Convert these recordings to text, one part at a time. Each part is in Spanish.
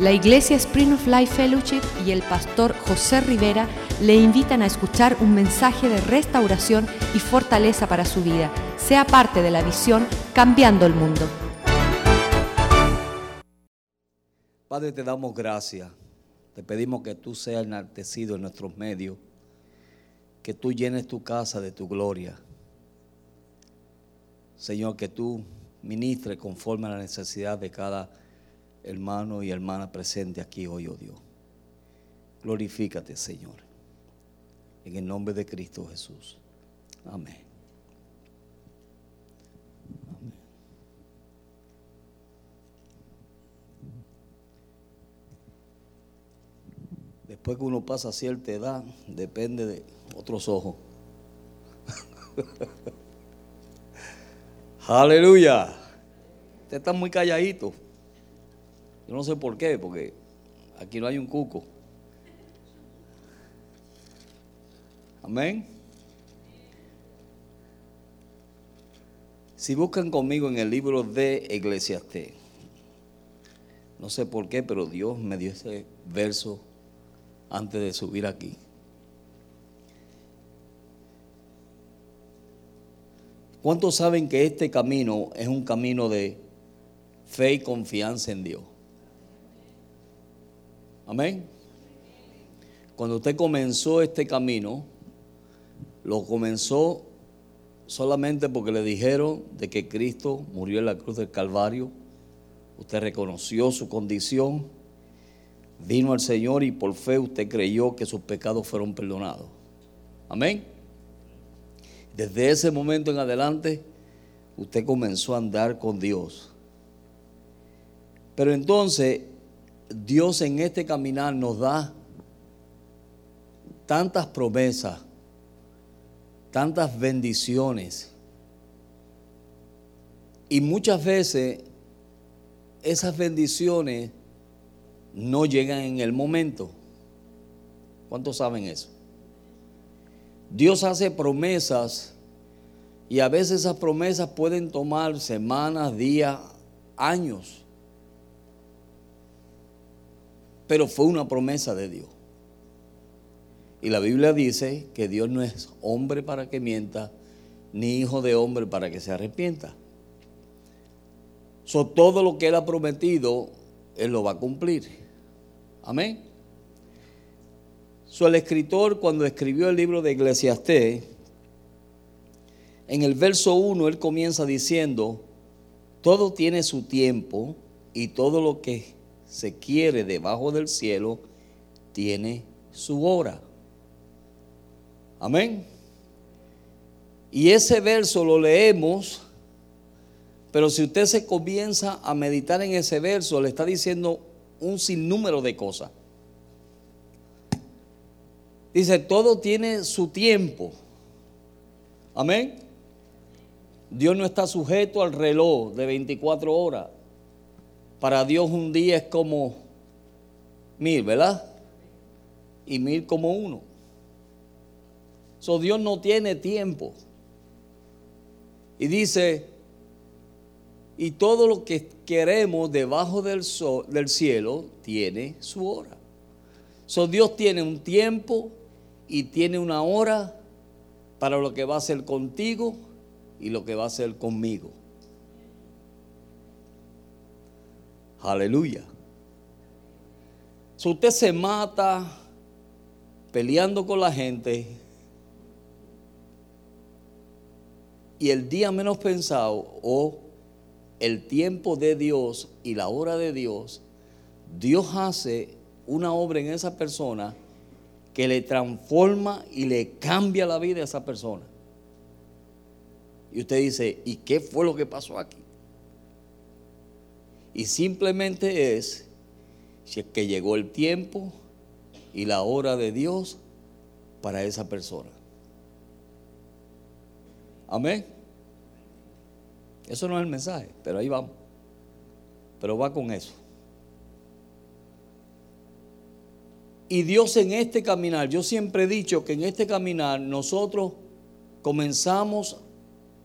La Iglesia Spring of Life Fellowship y el pastor José Rivera le invitan a escuchar un mensaje de restauración y fortaleza para su vida. Sea parte de la visión Cambiando el Mundo. Padre, te damos gracias. Te pedimos que tú seas enaltecido en nuestros medios, que tú llenes tu casa de tu gloria. Señor, que tú ministres conforme a la necesidad de cada hermano y hermana presente aquí hoy, oh Dios. Glorifícate, Señor. En el nombre de Cristo Jesús. Amén. Amén. Después que uno pasa a cierta edad, depende de otros ojos. Aleluya. Usted está muy calladito. Yo no sé por qué, porque aquí no hay un cuco. Amén. Si buscan conmigo en el libro de Eclesiastés, no sé por qué, pero Dios me dio ese verso antes de subir aquí. ¿Cuántos saben que este camino es un camino de fe y confianza en Dios? Amén. Cuando usted comenzó este camino, lo comenzó solamente porque le dijeron de que Cristo murió en la cruz del Calvario. Usted reconoció su condición, vino al Señor y por fe usted creyó que sus pecados fueron perdonados. Amén. Desde ese momento en adelante, usted comenzó a andar con Dios. Pero entonces, Dios en este caminar nos da tantas promesas, tantas bendiciones. Y muchas veces esas bendiciones no llegan en el momento. ¿Cuántos saben eso? Dios hace promesas y a veces esas promesas pueden tomar semanas, días, años. Pero fue una promesa de Dios. Y la Biblia dice que Dios no es hombre para que mienta, ni hijo de hombre para que se arrepienta. So, todo lo que Él ha prometido, Él lo va a cumplir. Amén. So, el escritor, cuando escribió el libro de Eclesiastés, en el verso 1, él comienza diciendo: Todo tiene su tiempo y todo lo que se quiere debajo del cielo, tiene su hora. Amén. Y ese verso lo leemos, pero si usted se comienza a meditar en ese verso, le está diciendo un sinnúmero de cosas. Dice, todo tiene su tiempo. Amén. Dios no está sujeto al reloj de 24 horas. Para Dios un día es como mil, ¿verdad? Y mil como uno. So Dios no tiene tiempo. Y dice, y todo lo que queremos debajo del, cielo tiene su hora. So Dios tiene un tiempo y tiene una hora para lo que va a hacer contigo y lo que va a hacer conmigo. Aleluya. Si usted se mata peleando con la gente y el día menos pensado o el tiempo de Dios y la hora de Dios, Dios hace una obra en esa persona que le transforma y le cambia la vida a esa persona. Y usted dice, ¿y qué fue lo que pasó aquí? Y simplemente es que llegó el tiempo y la hora de Dios para esa persona. Amén. Eso no es el mensaje, pero ahí vamos. Pero va con eso. Y Dios en este caminar, yo siempre he dicho que en este caminar nosotros comenzamos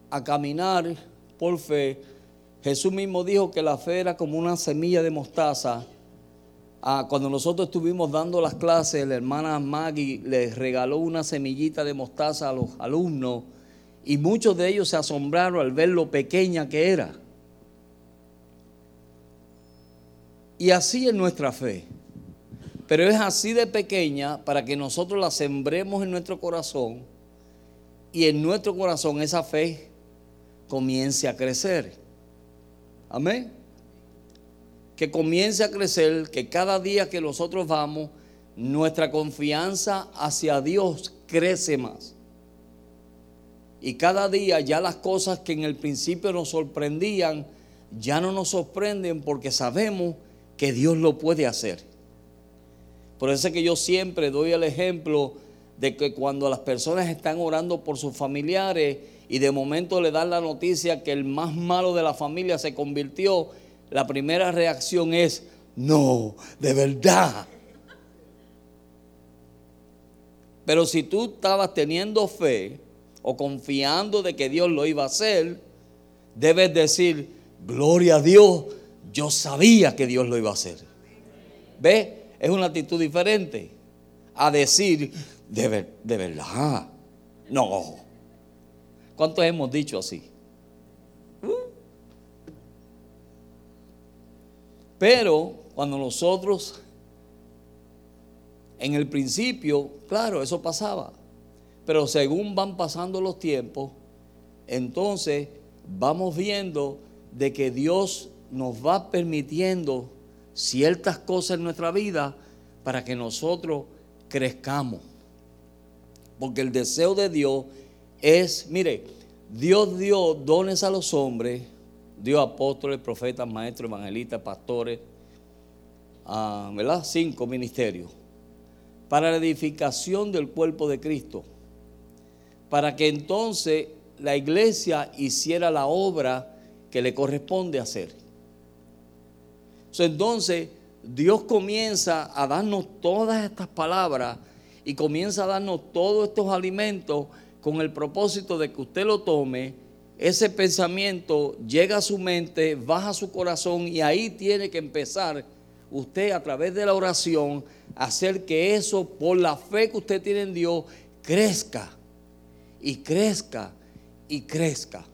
a caminar por fe Jesús mismo dijo que la fe era como una semilla de mostaza Ah, cuando nosotros estuvimos dando las clases, la hermana Maggie les regaló una semillita de mostaza a los alumnos y muchos de ellos se asombraron al ver lo pequeña que era. Y así es nuestra fe. Pero es así de pequeña para que nosotros la sembremos en nuestro corazón y en nuestro corazón esa fe comience a crecer. Amén. Que comience a crecer, que cada día que nosotros vamos, nuestra confianza hacia Dios crece más. Y cada día ya las cosas que en el principio nos sorprendían, ya no nos sorprenden porque sabemos que Dios lo puede hacer. Por eso es que yo siempre doy el ejemplo de que cuando las personas están orando por sus familiares y de momento le dan la noticia que el más malo de la familia se convirtió, la primera reacción es, no, de verdad. Pero si tú estabas teniendo fe o confiando de que Dios lo iba a hacer, debes decir, gloria a Dios, yo sabía que Dios lo iba a hacer. ¿Ve? Es una actitud diferente a decir, de, de verdad. No. ¿Cuántos hemos dicho así? Pero cuando nosotros, en el principio, claro, eso pasaba. Pero según van pasando los tiempos, entonces vamos viendo de que Dios nos va permitiendo ciertas cosas en nuestra vida para que nosotros crezcamos. Porque el deseo de Dios es, mire, Dios dio dones a los hombres, dio apóstoles, profetas, maestros, evangelistas, pastores, ah, ¿verdad? Cinco ministerios, para la edificación del cuerpo de Cristo, para que entonces la iglesia hiciera la obra que le corresponde hacer. Entonces, Dios comienza a darnos todas estas palabras y comienza a darnos todos estos alimentos con el propósito de que usted lo tome, ese pensamiento llega a su mente, baja a su corazón y ahí tiene que empezar usted a través de la oración hacer que eso, por la fe que usted tiene en Dios, crezca y crezca y crezca.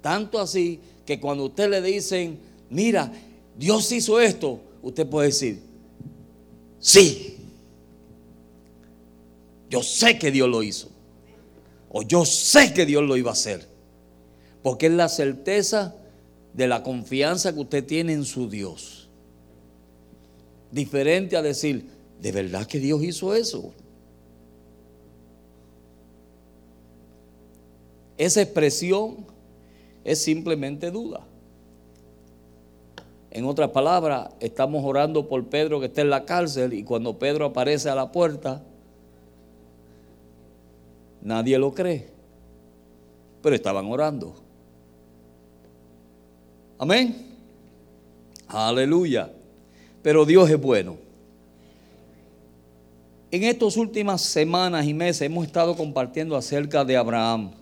Tanto así que cuando usted le dicen, mira, Dios hizo esto, usted puede decir, sí, yo sé que Dios lo hizo. O yo sé que Dios lo iba a hacer. Porque es la certeza de la confianza que usted tiene en su Dios. Diferente a decir, ¿de verdad que Dios hizo eso? Esa expresión es simplemente duda. En otras palabras, estamos orando por Pedro que está en la cárcel y cuando Pedro aparece a la puerta, nadie lo cree. Pero estaban orando. Amén. Aleluya. Pero Dios es bueno. En estas últimas semanas y meses hemos estado compartiendo acerca de Abraham,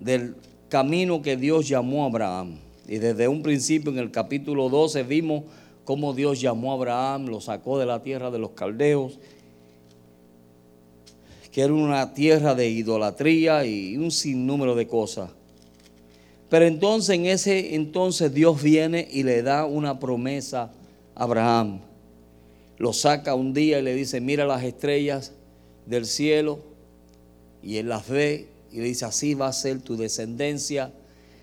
del camino que Dios llamó a Abraham. Y desde un principio en el capítulo 12 vimos cómo Dios llamó a Abraham, lo sacó de la tierra de los caldeos, que era una tierra de idolatría y un sinnúmero de cosas. Pero entonces en ese entonces Dios viene y le da una promesa a Abraham. Lo saca un día y le dice, mira las estrellas del cielo. Y él las ve y le dice, así va a ser tu descendencia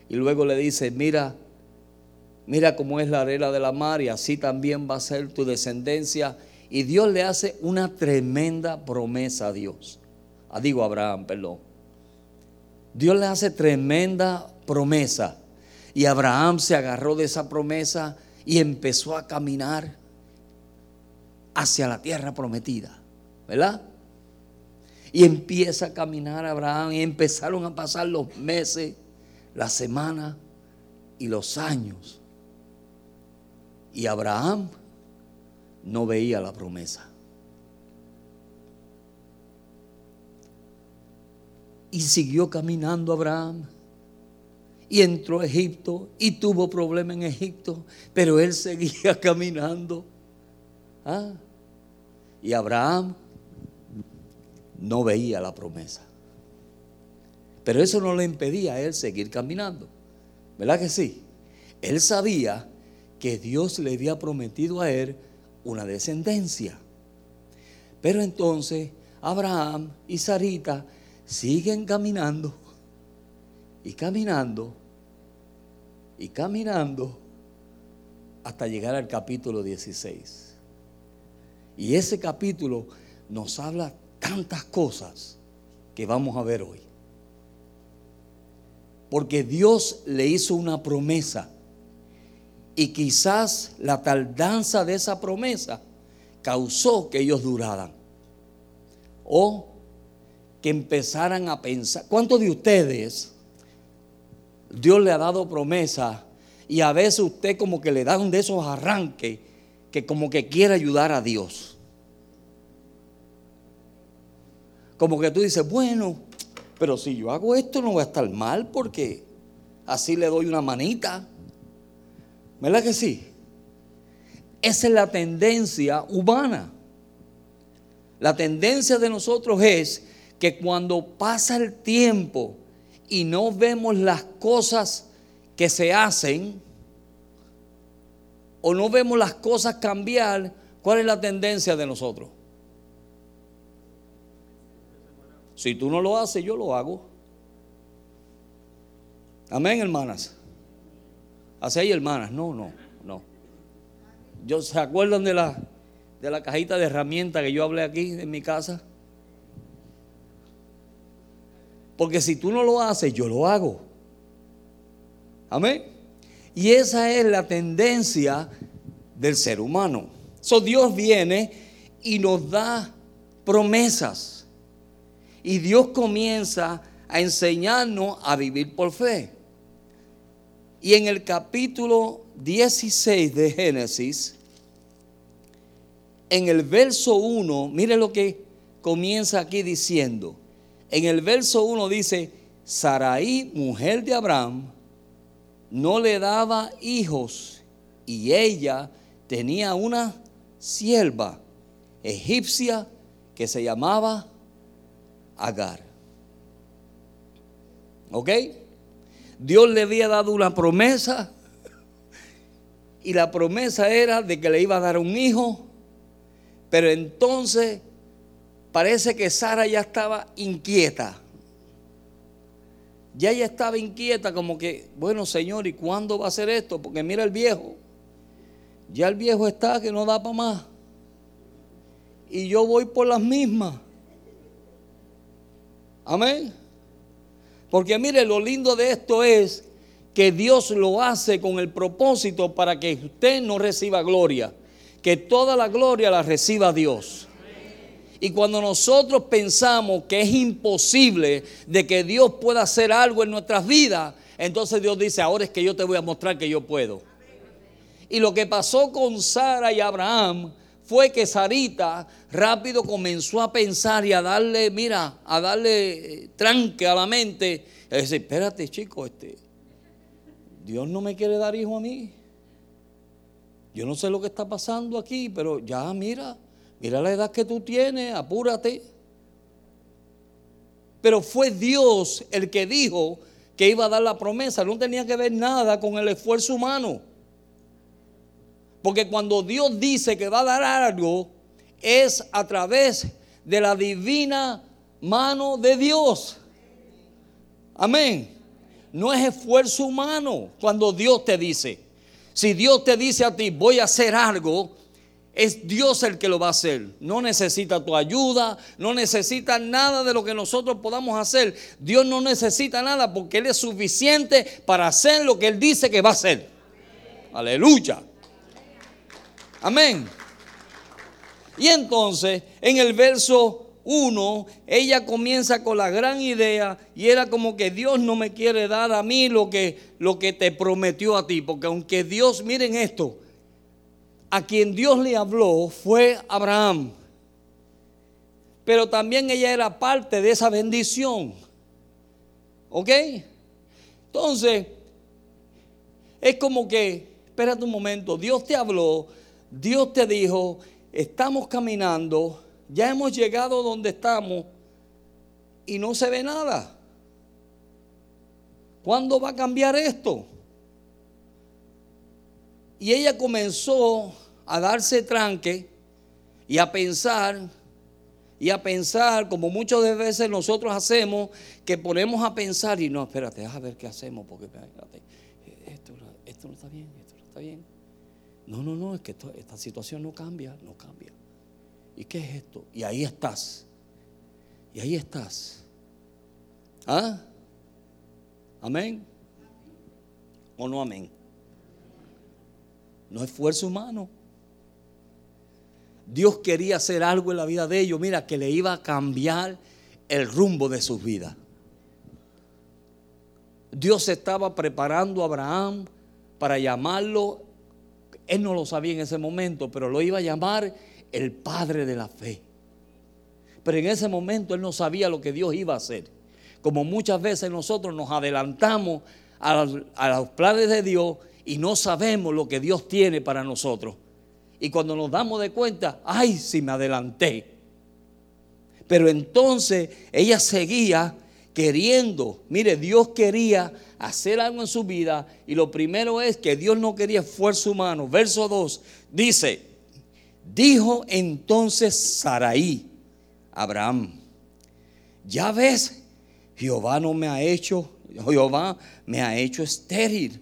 y luego le dice, mira, mira cómo es la arena de la mar y así también va a ser tu descendencia. Y Dios le hace una tremenda promesa a Dios. Ah, digo Abraham, perdón. Dios le hace tremenda promesa. Y Abraham se agarró de esa promesa y empezó a caminar hacia la tierra prometida. ¿Verdad? Y empieza a caminar Abraham y empezaron a pasar los meses la semana y los años. Y Abraham no veía la promesa. Y siguió caminando Abraham. y entró a Egipto y tuvo problemas en Egipto, pero él seguía caminando. ¿Ah? Y Abraham no veía la promesa. Pero eso no le impedía a él seguir caminando. ¿Verdad que sí? Él sabía que Dios le había prometido a él una descendencia. Pero entonces Abraham y Sarita siguen caminando y caminando y caminando hasta llegar al capítulo 16. Y ese capítulo nos habla tantas cosas que vamos a ver hoy. Porque Dios le hizo una promesa y quizás la tardanza de esa promesa causó que ellos duraran. O que empezaran a pensar. ¿Cuántos de ustedes Dios le ha dado promesa y a veces usted como que le da un de esos arranques que como que quiere ayudar a Dios? Como que tú dices, bueno, pero si yo hago esto no va a estar mal porque así le doy una manita. ¿Verdad que sí? Esa es la tendencia humana. La tendencia de nosotros es que cuando pasa el tiempo y no vemos las cosas que se hacen, o no vemos las cosas cambiar, ¿cuál es la tendencia de nosotros? Si tú no lo haces, yo lo hago. Amén, hermanas. Así hay hermanas. No, no, no. Yo, ¿Se acuerdan de la, de la cajita de herramientas que yo hablé aquí en mi casa? Porque si tú no lo haces, yo lo hago. Amén. Y esa es la tendencia del ser humano. So, Dios viene y nos da promesas. Y Dios comienza a enseñarnos a vivir por fe. Y en el capítulo 16 de Génesis, en el verso 1, mire lo que comienza aquí diciendo. En el verso 1 dice, Saraí, mujer de Abraham, no le daba hijos y ella tenía una sierva egipcia que se llamaba Agar. ¿Ok? Dios le había dado una promesa y la promesa era de que le iba a dar un hijo, pero entonces parece que Sara ya estaba inquieta. Ya ella estaba inquieta como que, bueno Señor, ¿y cuándo va a ser esto? Porque mira el viejo. Ya el viejo está que no da para más. Y yo voy por las mismas. Amén. Porque mire, lo lindo de esto es que Dios lo hace con el propósito para que usted no reciba gloria, que toda la gloria la reciba Dios. Y cuando nosotros pensamos que es imposible de que Dios pueda hacer algo en nuestras vidas, entonces Dios dice, ahora es que yo te voy a mostrar que yo puedo. Y lo que pasó con Sara y Abraham fue que Sarita rápido comenzó a pensar y a darle, mira, a darle eh, tranque a la mente. Y espérate, chico, este, Dios no me quiere dar hijo a mí. Yo no sé lo que está pasando aquí, pero ya mira, mira la edad que tú tienes, apúrate. Pero fue Dios el que dijo que iba a dar la promesa, no tenía que ver nada con el esfuerzo humano. Porque cuando Dios dice que va a dar algo, es a través de la divina mano de Dios. Amén. No es esfuerzo humano cuando Dios te dice. Si Dios te dice a ti, voy a hacer algo, es Dios el que lo va a hacer. No necesita tu ayuda, no necesita nada de lo que nosotros podamos hacer. Dios no necesita nada porque Él es suficiente para hacer lo que Él dice que va a hacer. Aleluya. Amén. Y entonces, en el verso 1, ella comienza con la gran idea y era como que Dios no me quiere dar a mí lo que, lo que te prometió a ti, porque aunque Dios, miren esto, a quien Dios le habló fue Abraham, pero también ella era parte de esa bendición. ¿Ok? Entonces, es como que, espérate un momento, Dios te habló, Dios te dijo, estamos caminando, ya hemos llegado donde estamos y no se ve nada. ¿Cuándo va a cambiar esto? Y ella comenzó a darse tranque y a pensar, y a pensar, como muchas veces nosotros hacemos, que ponemos a pensar y no, espérate, a ver qué hacemos, porque espérate, esto, esto no está bien, esto no está bien. No, no, no, es que esta situación no cambia, no cambia. ¿Y qué es esto? Y ahí estás. Y ahí estás. ¿Ah? ¿Amén? ¿O no amén? No es esfuerzo humano. Dios quería hacer algo en la vida de ellos, mira, que le iba a cambiar el rumbo de sus vidas. Dios estaba preparando a Abraham para llamarlo, él no lo sabía en ese momento, pero lo iba a llamar el padre de la fe. Pero en ese momento él no sabía lo que Dios iba a hacer. Como muchas veces nosotros nos adelantamos a a los planes de Dios y no sabemos lo que Dios tiene para nosotros. Y cuando nos damos de cuenta, ay, si me adelanté. Pero entonces ella seguía queriendo, mire, Dios quería hacer algo en su vida y lo primero es que Dios no quería esfuerzo humano. Verso 2 dice, dijo entonces Saraí, Abraham, ya ves, Jehová no me ha hecho, Jehová me ha hecho estéril.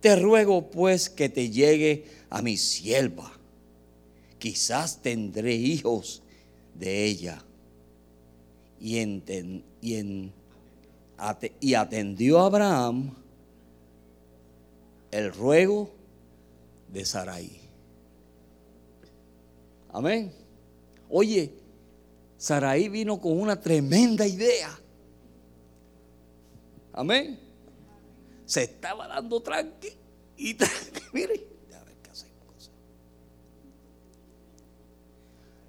Te ruego pues que te llegue a mi sierva. Quizás tendré hijos de ella. Y, atendió a Abraham el ruego de Sarai. Amén. Oye, Sarai vino con una tremenda idea. Amén. Se estaba dando tranqui y mire,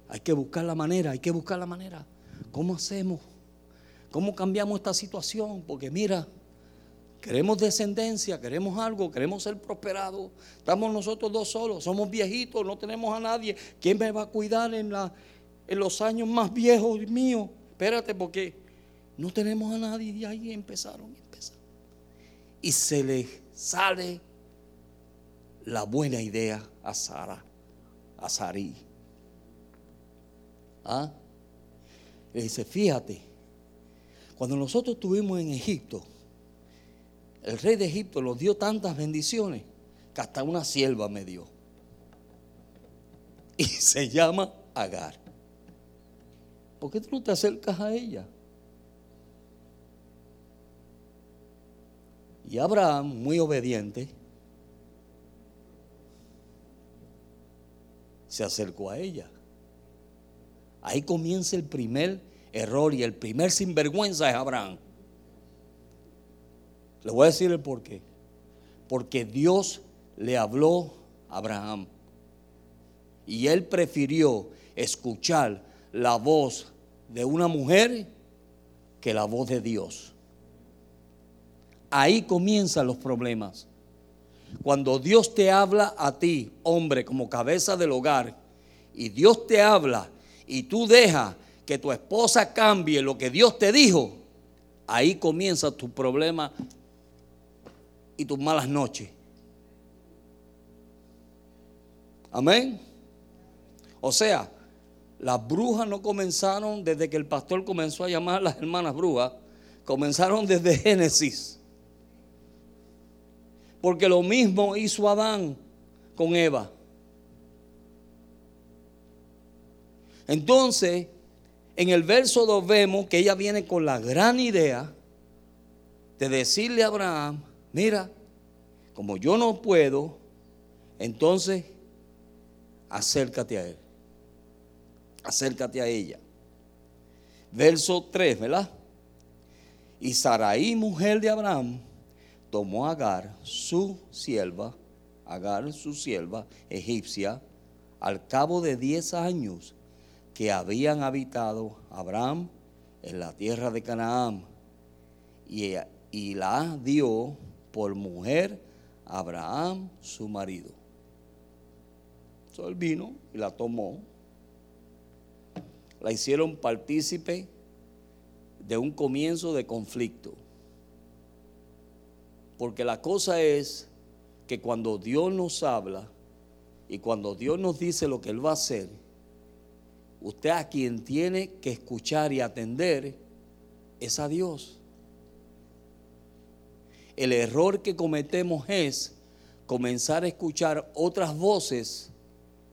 Hay que buscar la manera, hay que buscar la manera. ¿Cómo hacemos? ¿Cómo cambiamos esta situación? Porque mira, queremos descendencia, queremos algo, queremos ser prosperados. Estamos nosotros dos solos, somos viejitos, no tenemos a nadie. ¿Quién me va a cuidar en, la, en los años más viejos míos? Espérate, porque no tenemos a nadie. Y ahí empezaron. Y se le sale la buena idea a Sara, a Sarí. ¿Ah? Le dice, fíjate, cuando nosotros estuvimos en Egipto, el rey de Egipto nos dio tantas bendiciones que hasta una sierva me dio. Y se llama Agar. ¿Por qué tú no te acercas a ella? Y Abraham, muy obediente, se acercó a ella. Ahí comienza el primer error y el primer sinvergüenza es Abraham. Le voy a decir el por qué. Porque Dios le habló a Abraham y él prefirió escuchar la voz de una mujer que la voz de Dios. Ahí comienzan los problemas. Cuando Dios te habla a ti, hombre, como cabeza del hogar, y Dios te habla y tú dejas que tu esposa cambie lo que Dios te dijo, ahí comienza tu problema y tus malas noches. Amén. O sea, las brujas no comenzaron desde que el pastor comenzó a llamar a las hermanas brujas, comenzaron desde Génesis. Porque lo mismo hizo Adán con Eva. Entonces, en el verso 2 vemos que ella viene con la gran idea de decirle a Abraham, mira, como yo no puedo, entonces acércate a él. Acércate a ella. Verso 3, ¿verdad? Y Saraí, mujer de Abraham, tomó a Agar, su sierva, Agar, su sierva egipcia, al cabo de 10 años que habían habitado Abraham en la tierra de Canaán y, y la dio por mujer a Abraham, su marido. Entonces él vino y la tomó. La hicieron partícipe de un comienzo de conflicto. Porque la cosa es que cuando Dios nos habla y cuando Dios nos dice lo que Él va a hacer, usted a quien tiene que escuchar y atender es a Dios. El error que cometemos es comenzar a escuchar otras voces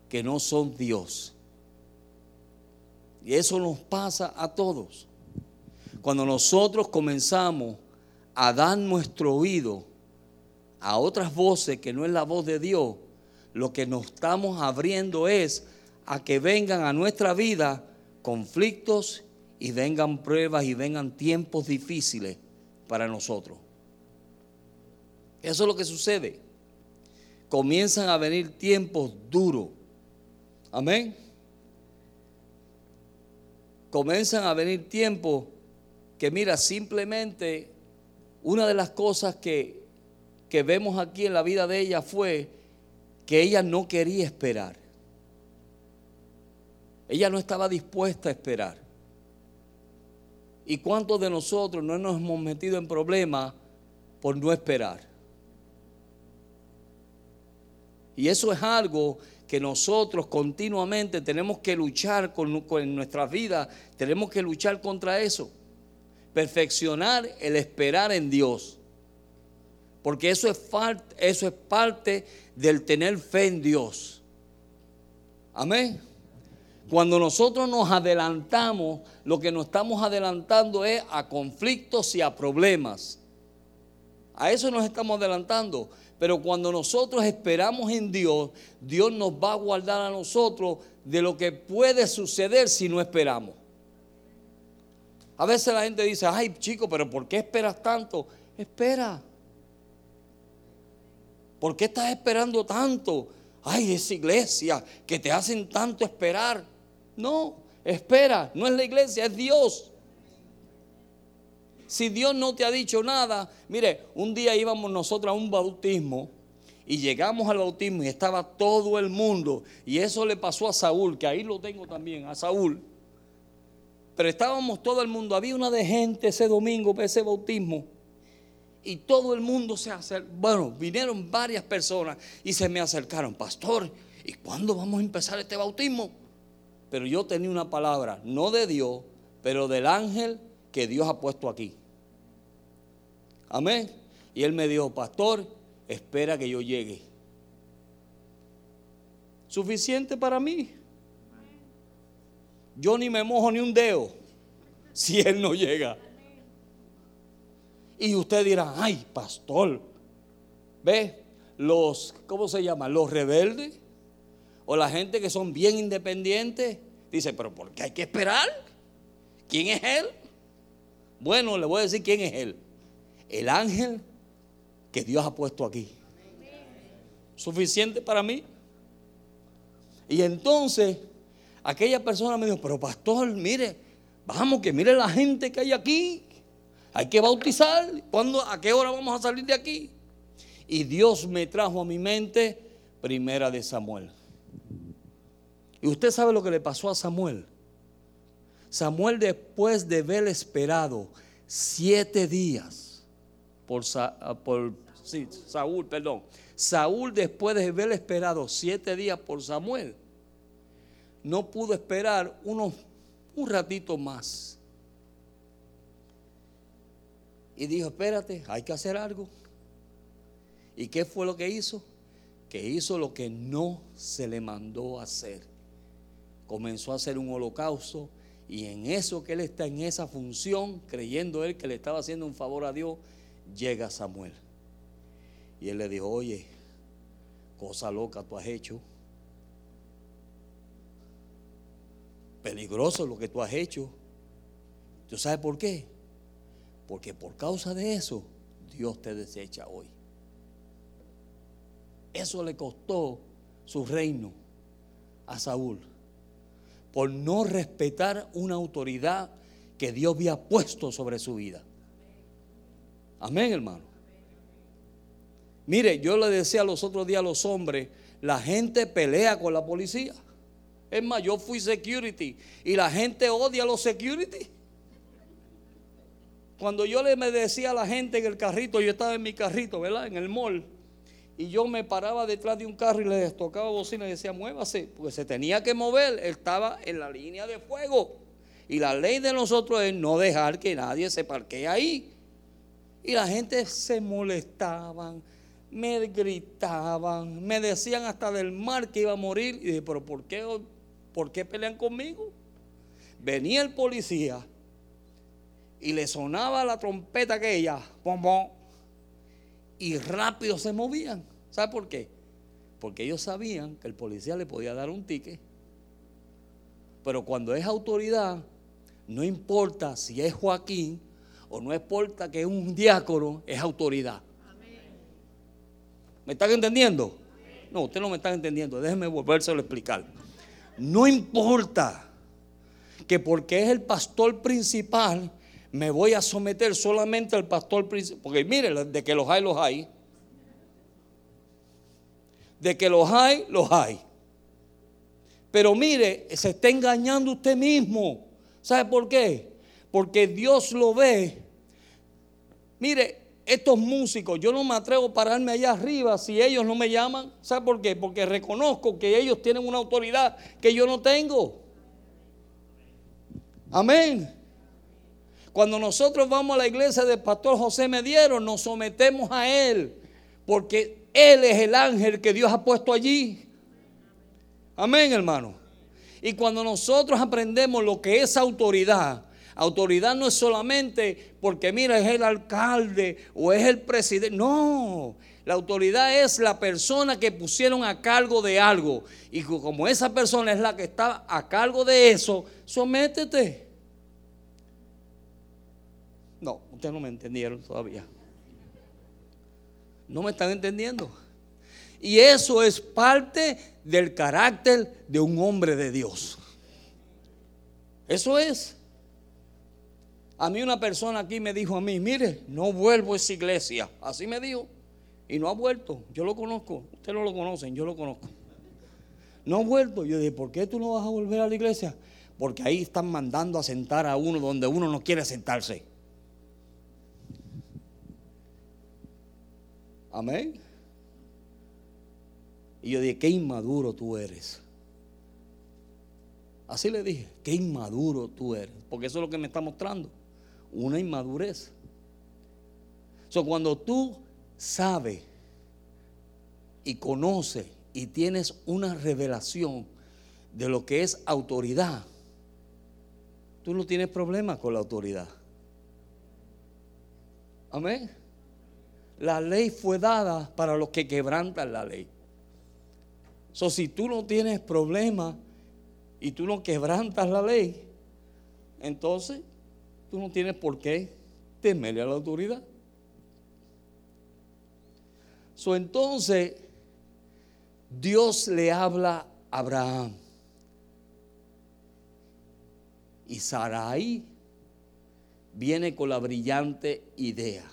que no son Dios. Y eso nos pasa a todos. Cuando nosotros comenzamos a dar nuestro oído a otras voces que no es la voz de Dios, lo que nos estamos abriendo es a que vengan a nuestra vida conflictos y vengan pruebas y vengan tiempos difíciles para nosotros. Eso es lo que sucede. Comienzan a venir tiempos duros. Amén. Comienzan a venir tiempos que mira, simplemente una de las cosas que, que vemos aquí en la vida de ella fue que ella no quería esperar. Ella no estaba dispuesta a esperar. ¿Y cuántos de nosotros no nos hemos metido en problemas por no esperar? Y eso es algo que nosotros continuamente tenemos que luchar con, con nuestras vidas, tenemos que luchar contra eso perfeccionar el esperar en Dios. Porque eso es, eso es parte del tener fe en Dios. Amén. Cuando nosotros nos adelantamos, lo que nos estamos adelantando es a conflictos y a problemas. A eso nos estamos adelantando. Pero cuando nosotros esperamos en Dios, Dios nos va a guardar a nosotros de lo que puede suceder si no esperamos. A veces la gente dice, ay chico, pero ¿por qué esperas tanto? Espera. ¿Por qué estás esperando tanto? Ay, esa iglesia que te hacen tanto esperar. No, espera, no es la iglesia, es Dios. Si Dios no te ha dicho nada, mire, un día íbamos nosotros a un bautismo y llegamos al bautismo y estaba todo el mundo. Y eso le pasó a Saúl, que ahí lo tengo también, a Saúl pero estábamos todo el mundo, había una de gente ese domingo ese bautismo. Y todo el mundo se acercó, bueno, vinieron varias personas y se me acercaron, pastor, ¿y cuándo vamos a empezar este bautismo? Pero yo tenía una palabra, no de Dios, pero del ángel que Dios ha puesto aquí. Amén. Y él me dijo, pastor, espera que yo llegue. Suficiente para mí. Yo ni me mojo ni un dedo si Él no llega. Y usted dirá, ay, pastor, ¿ve? Los, ¿cómo se llama? Los rebeldes o la gente que son bien independientes. Dice, pero ¿por qué hay que esperar? ¿Quién es Él? Bueno, le voy a decir quién es Él. El ángel que Dios ha puesto aquí. Suficiente para mí. Y entonces aquella persona me dijo, pero pastor, mire, vamos, que mire la gente que hay aquí. Hay que bautizar. ¿Cuándo, ¿A qué hora vamos a salir de aquí? Y Dios me trajo a mi mente primera de Samuel. Y usted sabe lo que le pasó a Samuel. Samuel después de haber esperado siete días por, por Saúl, perdón. Saúl después de haber esperado siete días por Samuel no pudo esperar unos, un ratito más. Y dijo, espérate, hay que hacer algo. ¿Y qué fue lo que hizo? Que hizo lo que no se le mandó hacer. Comenzó a hacer un holocausto y en eso que él está en esa función, creyendo él que le estaba haciendo un favor a Dios, llega Samuel. Y él le dijo, oye, cosa loca tú has hecho. Peligroso lo que tú has hecho. ¿Tú sabes por qué? Porque por causa de eso, Dios te desecha hoy. Eso le costó su reino a Saúl. Por no respetar una autoridad que Dios había puesto sobre su vida. Amén, hermano. Mire, yo le decía los otros días a los hombres, la gente pelea con la policía. Es más, yo fui security y la gente odia a los security. Cuando yo le me decía a la gente en el carrito, yo estaba en mi carrito, ¿verdad? En el mall. Y yo me paraba detrás de un carro y le tocaba bocina y decía, muévase, porque se tenía que mover. estaba en la línea de fuego. Y la ley de nosotros es no dejar que nadie se parquee ahí. Y la gente se molestaban, me gritaban, me decían hasta del mar que iba a morir. Y dije, pero ¿por qué, por qué pelean conmigo? Venía el policía y le sonaba la trompeta aquella, pom, pom, y rápido se movían. ¿Sabe por qué? Porque ellos sabían que el policía le podía dar un ticket. Pero cuando es autoridad, no importa si es Joaquín o no importa que es un diácono, es autoridad. ¿Me están entendiendo? No, usted no me está entendiendo. Déjeme volvérselo a explicar. No importa que porque es el pastor principal, me voy a someter solamente al pastor principal. Porque mire, de que los hay, los hay. De que los hay, los hay. Pero mire, se está engañando usted mismo. ¿Sabe por qué? Porque Dios lo ve. Mire, estos músicos, yo no me atrevo a pararme allá arriba si ellos no me llaman. ¿Sabe por qué? Porque reconozco que ellos tienen una autoridad que yo no tengo. Amén. Cuando nosotros vamos a la iglesia del pastor José Mediero, nos sometemos a él, porque él es el ángel que Dios ha puesto allí. Amén, hermano. Y cuando nosotros aprendemos lo que es autoridad, autoridad no es solamente porque mira, es el alcalde o es el presidente. No, la autoridad es la persona que pusieron a cargo de algo. Y como esa persona es la que está a cargo de eso, sométete. No, ustedes no me entendieron todavía. No me están entendiendo. Y eso es parte del carácter de un hombre de Dios. Eso es. A mí una persona aquí me dijo a mí, mire, no vuelvo a esa iglesia. Así me dijo. Y no ha vuelto. Yo lo conozco. Ustedes no lo conocen, yo lo conozco. No ha vuelto. Yo dije, ¿por qué tú no vas a volver a la iglesia? Porque ahí están mandando a sentar a uno donde uno no quiere sentarse. Amén. Y yo dije, qué inmaduro tú eres. Así le dije, qué inmaduro tú eres. Porque eso es lo que me está mostrando. Una inmadurez. So, cuando tú sabes y conoces y tienes una revelación de lo que es autoridad, tú no tienes problemas con la autoridad. Amén. La ley fue dada para los que quebrantan la ley. So, si tú no tienes problema y tú no quebrantas la ley, entonces tú no tienes por qué temerle a la autoridad. So, entonces, Dios le habla a Abraham. Y Sarai viene con la brillante idea.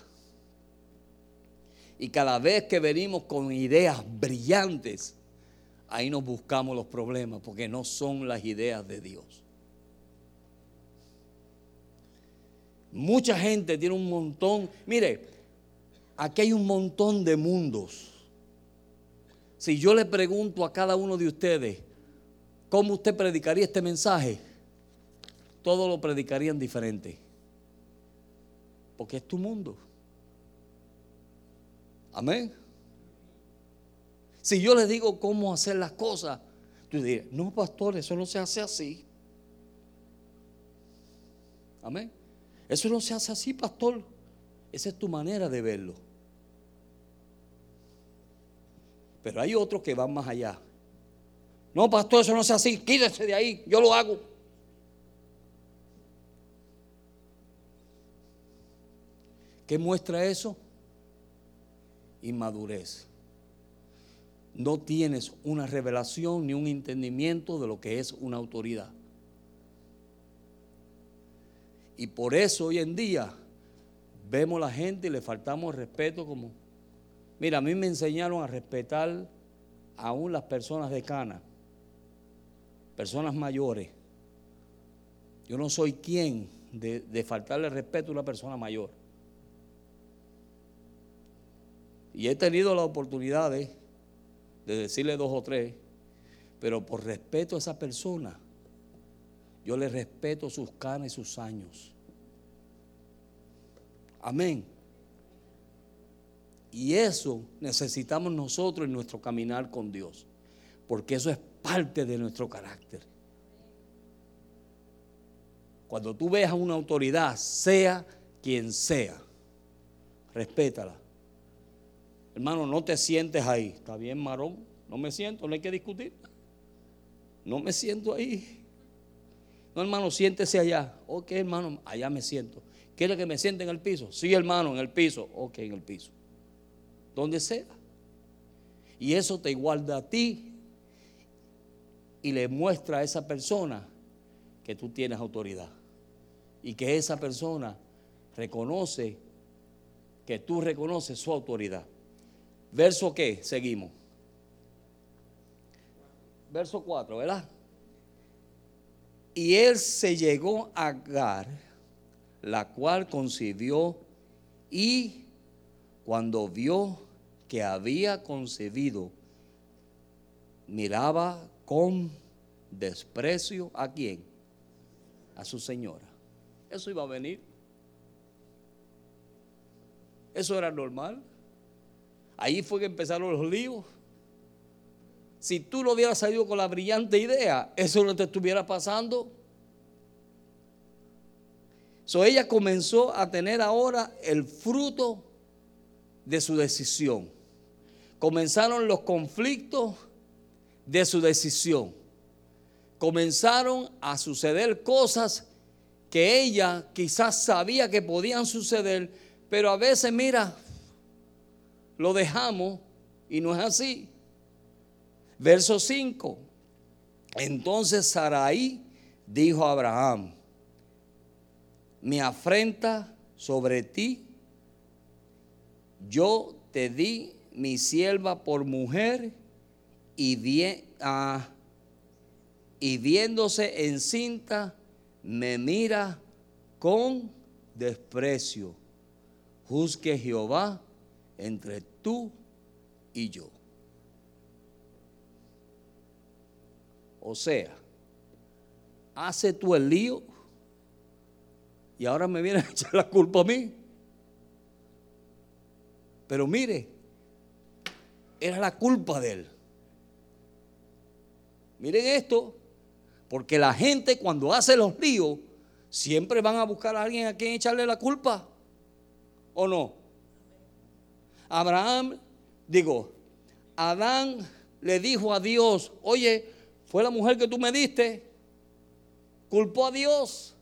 Y cada vez que venimos con ideas brillantes, ahí nos buscamos los problemas porque no son las ideas de Dios. Mucha gente tiene un montón, mire, aquí hay un montón de mundos. Si yo le pregunto a cada uno de ustedes, ¿cómo usted predicaría este mensaje? Todos lo predicarían diferente. Porque es tu mundo. Amén. Si yo les digo cómo hacer las cosas, tú dirías, no, pastor, eso no se hace así. Amén. Eso no se hace así, pastor. Esa es tu manera de verlo. Pero hay otros que van más allá. No, pastor, eso no se hace así. Quídese de ahí, yo lo hago. ¿Qué muestra eso? Inmadurez no tienes una revelación ni un entendimiento de lo que es una autoridad. Y por eso hoy en día vemos a la gente y le faltamos respeto como Mira, a mí me enseñaron a respetar aún las personas de cana, personas mayores. Yo no soy quien de, de faltarle respeto a una persona mayor. Y he tenido la oportunidad de, decirle dos o tres, pero por respeto a esa persona, yo le respeto sus canas y sus años. Amén. Y eso necesitamos nosotros en nuestro caminar con Dios, porque eso es parte de nuestro carácter. Cuando tú veas a una autoridad, sea quien sea, respétala. Hermano, no te sientes ahí. Está bien, marón. No me siento, no hay que discutir. No me siento ahí. No, hermano, siéntese allá. Ok, hermano, allá me siento. ¿Quiere que me siente en el piso? Sí, hermano, en el piso. Ok, en el piso. Donde sea. Y eso te guarda a ti y le muestra a esa persona que tú tienes autoridad. Y que esa persona reconoce que tú reconoces su autoridad. Verso qué? Seguimos. Verso 4, ¿verdad? Y él se llegó a Agar, la cual concibió y cuando vio que había concebido, miraba con desprecio a quién? A su señora. Eso iba a venir. Eso era normal. Ahí fue que empezaron los líos. Si tú no hubieras salido con la brillante idea, eso no te estuviera pasando. So ella comenzó a tener ahora el fruto de su decisión. Comenzaron los conflictos de su decisión. Comenzaron a suceder cosas que ella quizás sabía que podían suceder, pero a veces, mira, lo dejamos y no es así. Verso 5. Entonces Sarai dijo a Abraham, mi afrenta sobre ti, yo te di mi sierva por mujer y, ah, y viéndose encinta, me mira con desprecio. Juzgue Jehová entre tú y yo. O sea, hace tú el lío y ahora me viene a echar la culpa a mí. Pero mire, era la culpa de él. Miren esto, porque la gente cuando hace los líos, siempre van a buscar a alguien a quien echarle la culpa. ¿O no? Abraham, digo, Adán le dijo a Dios, oye, fue la mujer que tú me diste, culpó a Dios.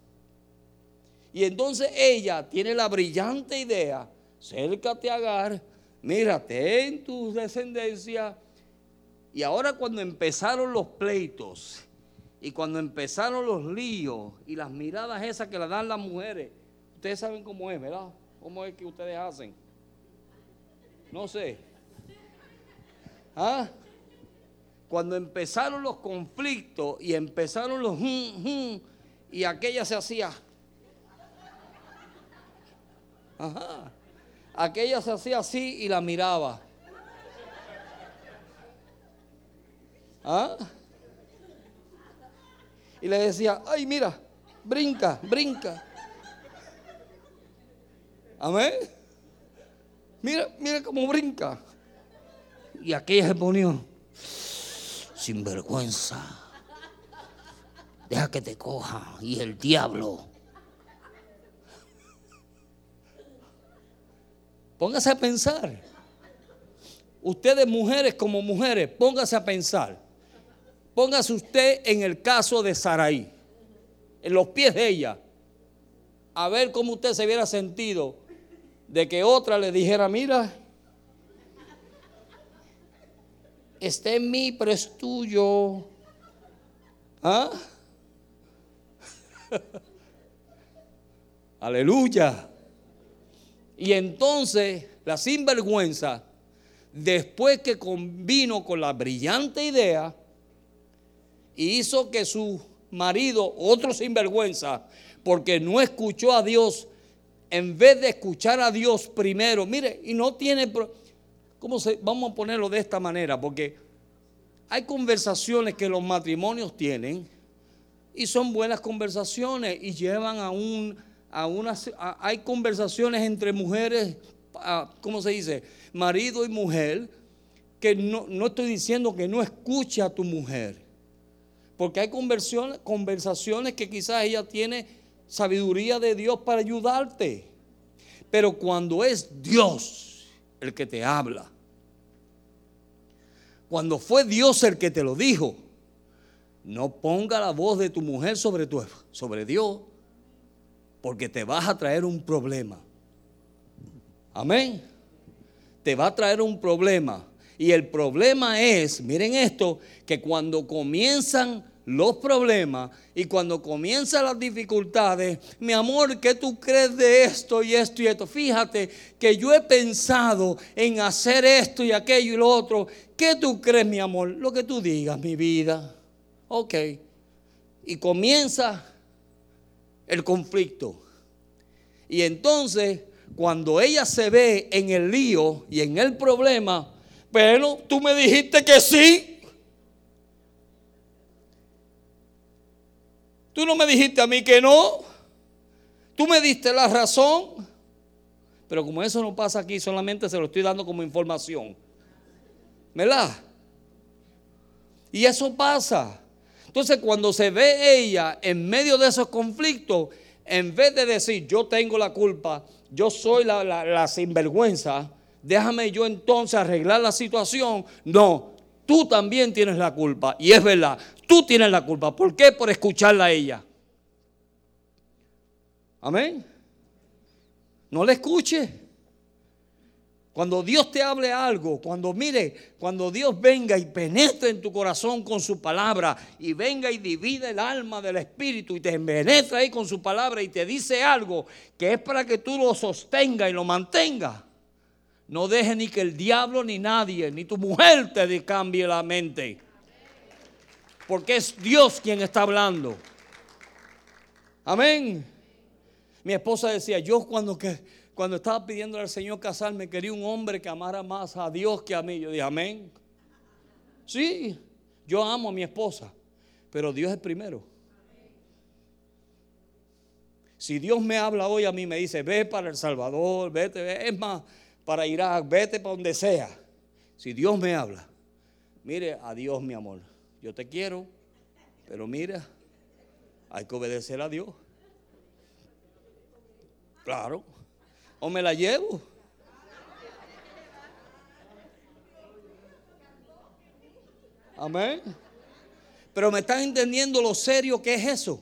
Y entonces ella tiene la brillante idea, cércate a Agar, mírate en tu descendencia. Y ahora cuando empezaron los pleitos y cuando empezaron los líos y las miradas esas que le dan las mujeres, ustedes saben cómo es, ¿verdad? ¿Cómo es que ustedes hacen? No sé. ¿Ah? Cuando empezaron los conflictos y empezaron los y aquella se hacía. Ajá. Aquella se hacía así y la miraba. ¿Ah? Y le decía, ay, mira, brinca, brinca. Amén. Mira, mira cómo brinca. Y aquella se ponía sin vergüenza. Deja que te coja y el diablo. Póngase a pensar. Ustedes mujeres como mujeres, póngase a pensar. Póngase usted en el caso de Saraí, en los pies de ella, a ver cómo usted se hubiera sentido de que otra le dijera, mira, está en mí, pero es tuyo. ¿Ah? Aleluya. Y entonces la sinvergüenza después que convino con la brillante idea y hizo que su marido, otro sinvergüenza, porque no escuchó a Dios, en vez de escuchar a Dios primero, mire, y no tiene, Vamos a ponerlo de esta manera, porque hay conversaciones que los matrimonios tienen y son buenas conversaciones y llevan a un, a unas, hay conversaciones entre mujeres, ¿cómo se dice? Marido y mujer, que no, no estoy diciendo que no escuche a tu mujer, porque hay conversaciones que quizás ella tiene sabiduría de Dios para ayudarte. Pero cuando es Dios el que te habla, cuando fue Dios el que te lo dijo, no ponga la voz de tu mujer sobre, Dios, porque te vas a traer un problema. Amén. Te va a traer un problema. Y el problema es, miren esto, que cuando comienzan los problemas y cuando comienzan las dificultades, mi amor, ¿qué tú crees de esto y esto y esto? Fíjate que yo he pensado en hacer esto y aquello y lo otro. ¿Qué tú crees, mi amor? Lo que tú digas, mi vida. Ok. Y comienza el conflicto. Y entonces, cuando ella se ve en el lío y en el problema, bueno, tú me dijiste que sí. Tú no me dijiste a mí que no. Tú me diste la razón. Pero como eso no pasa aquí, solamente se lo estoy dando como información. ¿Verdad? Y eso pasa. Entonces cuando se ve ella en medio de esos conflictos, en vez de decir yo tengo la culpa, yo soy la, la sinvergüenza, déjame yo entonces arreglar la situación. No, tú también tienes la culpa. Y es verdad, tú tienes la culpa. ¿Por qué? Por escucharla a ella. Amén. No le escuche. Cuando Dios te hable algo, cuando mire, cuando Dios venga y penetre en tu corazón con su palabra y venga y divide el alma del espíritu y te penetra ahí con su palabra y te dice algo que es para que tú lo sostenga y lo mantenga. No deje ni que el diablo ni nadie, ni tu mujer te cambie la mente. Porque es Dios quien está hablando. Amén. Mi esposa decía, yo cuando, cuando estaba pidiendo al Señor casarme, quería un hombre que amara más a Dios que a mí. Yo dije, amén. Sí, yo amo a mi esposa, pero Dios es primero. Si Dios me habla hoy a mí, me dice, ve para El Salvador, vete, ve. es más, para Irak, vete para donde sea. Si Dios me habla, mire, a Dios mi amor, yo te quiero, pero mira, hay que obedecer a Dios. Claro, o me la llevo. Amén. Pero me están entendiendo lo serio que es eso.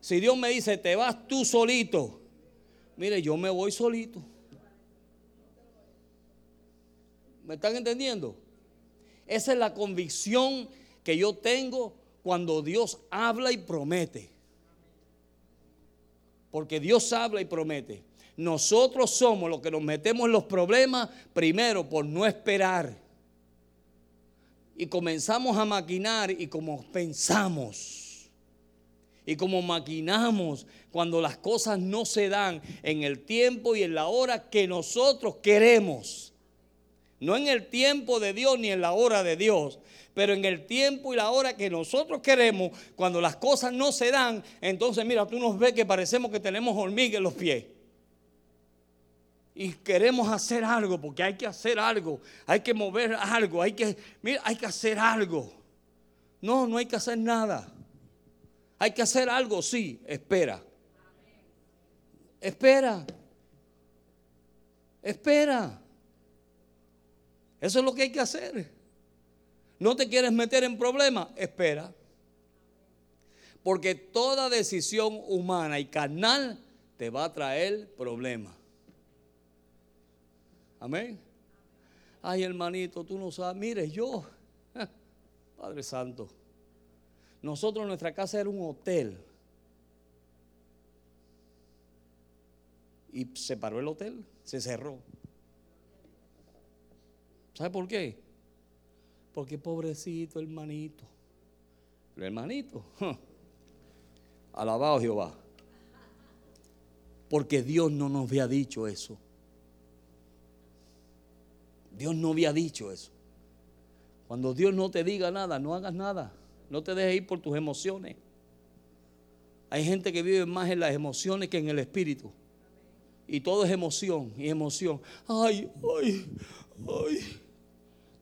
Si Dios me dice, te vas tú solito, mire, yo me voy solito. ¿Me están entendiendo? Esa es la convicción que yo tengo cuando Dios habla y promete. Porque Dios habla y promete. Nosotros somos los que nos metemos en los problemas primero por no esperar. Y comenzamos a maquinar y como pensamos. Y como maquinamos cuando las cosas no se dan en el tiempo y en la hora que nosotros queremos. No en el tiempo de Dios ni en la hora de Dios, pero en el tiempo y la hora que nosotros queremos, cuando las cosas no se dan, entonces mira, tú nos ves que parecemos que tenemos hormiga en los pies. Y queremos hacer algo, porque hay que hacer algo, hay que mover algo, hay que, mira, hay que hacer algo. No, no hay que hacer nada. Hay que hacer algo, sí, espera. Espera. Espera. Eso es lo que hay que hacer. ¿No te quieres meter en problemas? Espera. Porque toda decisión humana y carnal te va a traer problemas. Amén. Ay, hermanito, tú no sabes. Mire, yo, Padre Santo, nosotros nuestra casa era un hotel. Y se paró el hotel, se cerró. ¿Sabe por qué? Porque pobrecito hermanito. El hermanito. Alabado Jehová. Porque Dios no nos había dicho eso. Dios no había dicho eso. Cuando Dios no te diga nada, no hagas nada. No te dejes ir por tus emociones. Hay gente que vive más en las emociones que en el espíritu. Y todo es emoción y emoción. Ay, ay, ay.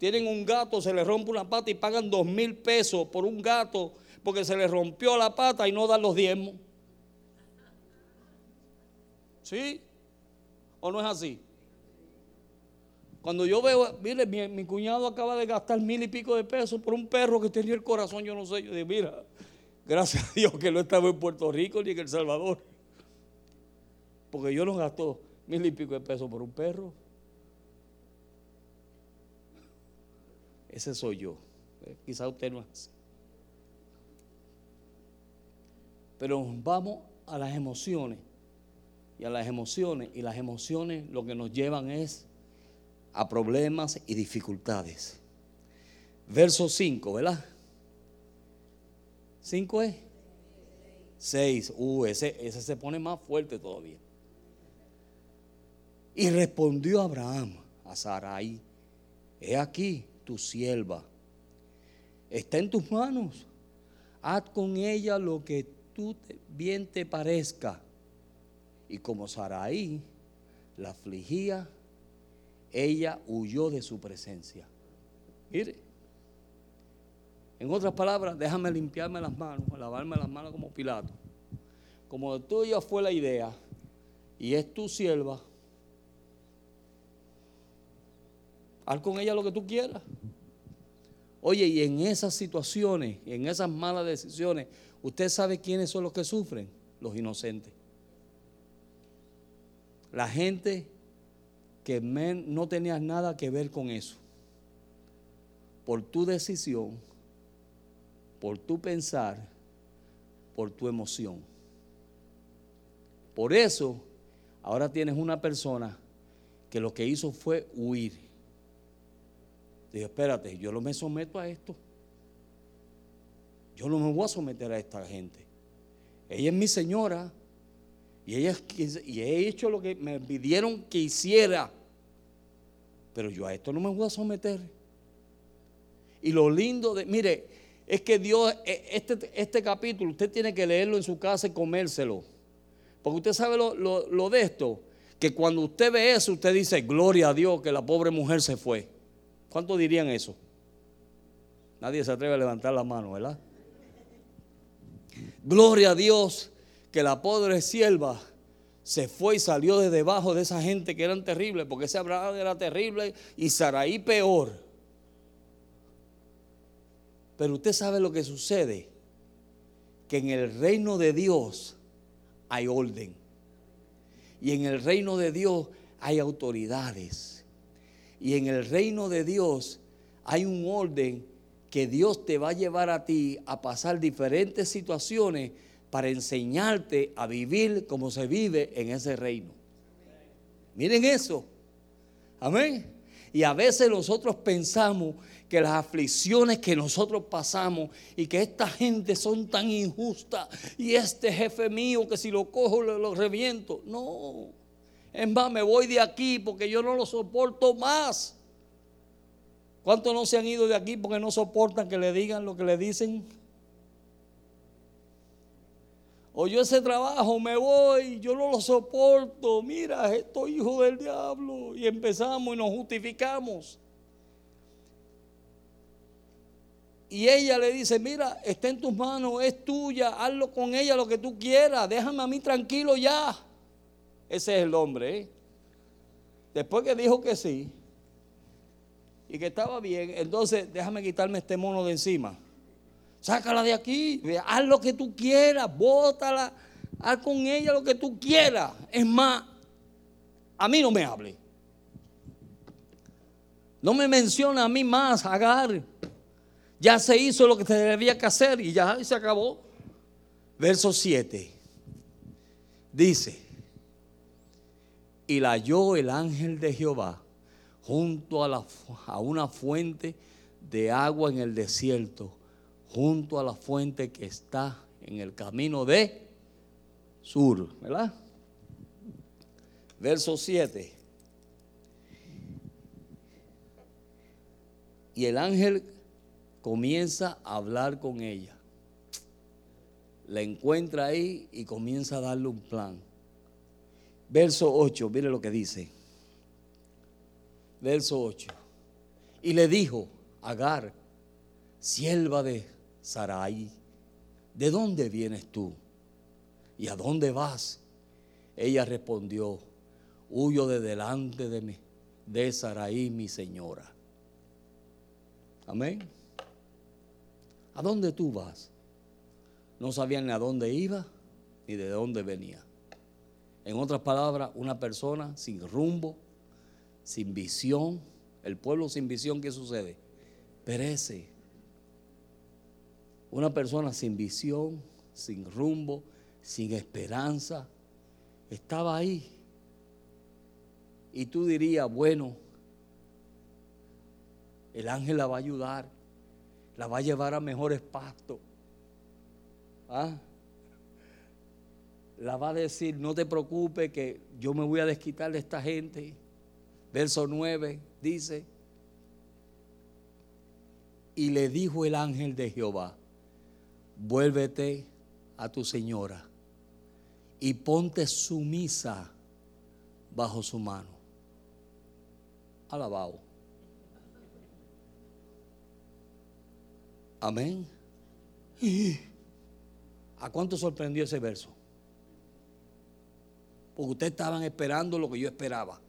Tienen un gato, se les rompe una pata y pagan dos mil pesos por un gato porque se les rompió la pata y no dan los diezmos. ¿Sí? ¿O no es así? Cuando yo veo, mire, mi, cuñado acaba de gastar mil y pico de pesos por un perro que tenía el corazón, yo no sé, yo digo, mira, gracias a Dios que no estaba en Puerto Rico ni en El Salvador. Porque yo no gastó mil y pico de pesos por un perro. Ese soy yo. Eh, quizá usted no es Pero vamos a las emociones. Y a las emociones. Y las emociones lo que nos llevan es a problemas y dificultades. Verso 5, ¿verdad? 5 es. 6. Uh, ese, ese se pone más fuerte todavía. Y respondió Abraham a Sarai, he aquí tu sierva, está en tus manos, haz con ella lo que tú bien te parezca. Y como Sarai la afligía, ella huyó de su presencia. Mire, en otras palabras, déjame limpiarme las manos, lavarme las manos como Pilato. Como tuya fue la idea y es tu sierva, haz con ella lo que tú quieras. Oye, y en esas situaciones, en esas malas decisiones, ¿usted sabe quiénes son los que sufren? Los inocentes. La gente que no tenías nada que ver con eso. Por tu decisión, por tu pensar, por tu emoción. Por eso, ahora tienes una persona que lo que hizo fue huir. Dijo, espérate, yo no me someto a esto. Yo no me voy a someter a esta gente. Ella es mi señora, y, ella, y he hecho lo que me pidieron que hiciera. Pero yo a esto no me voy a someter. Y lo lindo de, mire, es que Dios, e, este, este capítulo, usted tiene que leerlo en su casa y comérselo. Porque usted sabe lo, lo de esto, que cuando usted ve eso, usted dice, gloria a Dios que la pobre mujer se fue. ¿Cuántos dirían eso? Nadie se atreve a levantar la mano, ¿verdad? Gloria a Dios que la pobre sierva se fue y salió de debajo de esa gente que eran terribles, porque ese Abraham era terrible y Saraí peor. Pero usted sabe lo que sucede, que en el reino de Dios hay orden. Y en el reino de Dios hay autoridades. Y en el reino de Dios hay un orden que Dios te va a llevar a ti a pasar diferentes situaciones para enseñarte a vivir como se vive en ese reino. Miren eso. Amén. Y a veces nosotros pensamos que las aflicciones que nosotros pasamos y que esta gente son tan injustas y este jefe mío que si lo cojo lo, reviento. No. Es más, me voy de aquí porque yo no lo soporto más. ¿Cuántos no se han ido de aquí porque no soportan que le digan lo que le dicen? o yo ese trabajo me voy, yo no lo soporto, mira, estoy hijo del diablo. Y empezamos y nos justificamos. Y ella le dice, mira, está en tus manos, es tuya, hazlo con ella lo que tú quieras, déjame a mí tranquilo ya. Ese es el hombre. ¿eh? Después que dijo que sí y que estaba bien, entonces déjame quitarme este mono de encima sácala de aquí, haz lo que tú quieras, bótala, haz con ella lo que tú quieras. Es más, a mí no me hable. No me menciona a mí más, Agar. Ya se hizo lo que se debía que hacer y ya se acabó. Verso 7. Dice, y la halló el ángel de Jehová junto a, una fuente de agua en el desierto, junto a la fuente que está en el camino de sur, ¿verdad? Verso 7. Y el ángel comienza a hablar con ella. La encuentra ahí y comienza a darle un plan. Verso 8, mire lo que dice. Verso 8. Y le dijo, Agar, sierva de Sarai, ¿de dónde vienes tú? ¿Y a dónde vas? Ella respondió, huyo de delante de mí, de Sarai, mi señora. Amén. ¿A dónde tú vas? No sabían ni a dónde iba ni de dónde venía. En otras palabras, una persona sin rumbo, sin visión. El pueblo sin visión, ¿qué sucede? Perece. Una persona sin visión, sin rumbo, sin esperanza, estaba ahí. Y tú dirías, bueno, el ángel la va a ayudar, la va a llevar a mejores pastos. ¿Ah? La va a decir, no te preocupes que yo me voy a desquitar de esta gente. Verso 9 dice, y le dijo el ángel de Jehová, vuélvete a tu señora y ponte sumisa bajo su mano. Alabado. Amén. ¿A cuánto sorprendió ese verso? Porque ustedes estaban esperando lo que yo esperaba.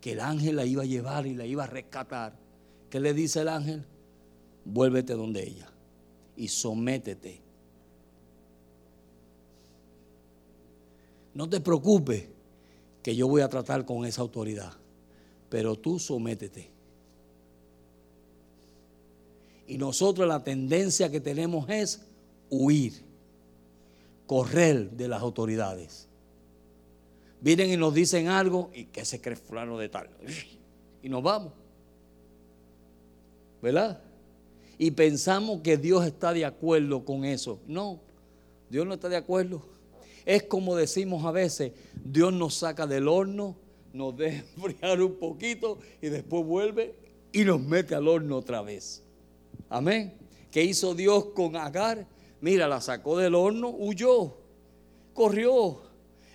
Que el ángel la iba a llevar y la iba a rescatar. ¿Qué le dice el ángel? Vuélvete donde ella y sométete. No te preocupes que yo voy a tratar con esa autoridad, pero tú sométete. Y nosotros la tendencia que tenemos es huir, correr de las autoridades. Vienen y nos dicen algo y que se cree fulano de tal. Y nos vamos. ¿Verdad? Y pensamos que Dios está de acuerdo con eso. No, Dios no está de acuerdo. Es como decimos a veces, Dios nos saca del horno, nos deja enfriar un poquito y después vuelve y nos mete al horno otra vez. Amén. ¿Qué hizo Dios con Agar? Mira, la sacó del horno, huyó, corrió,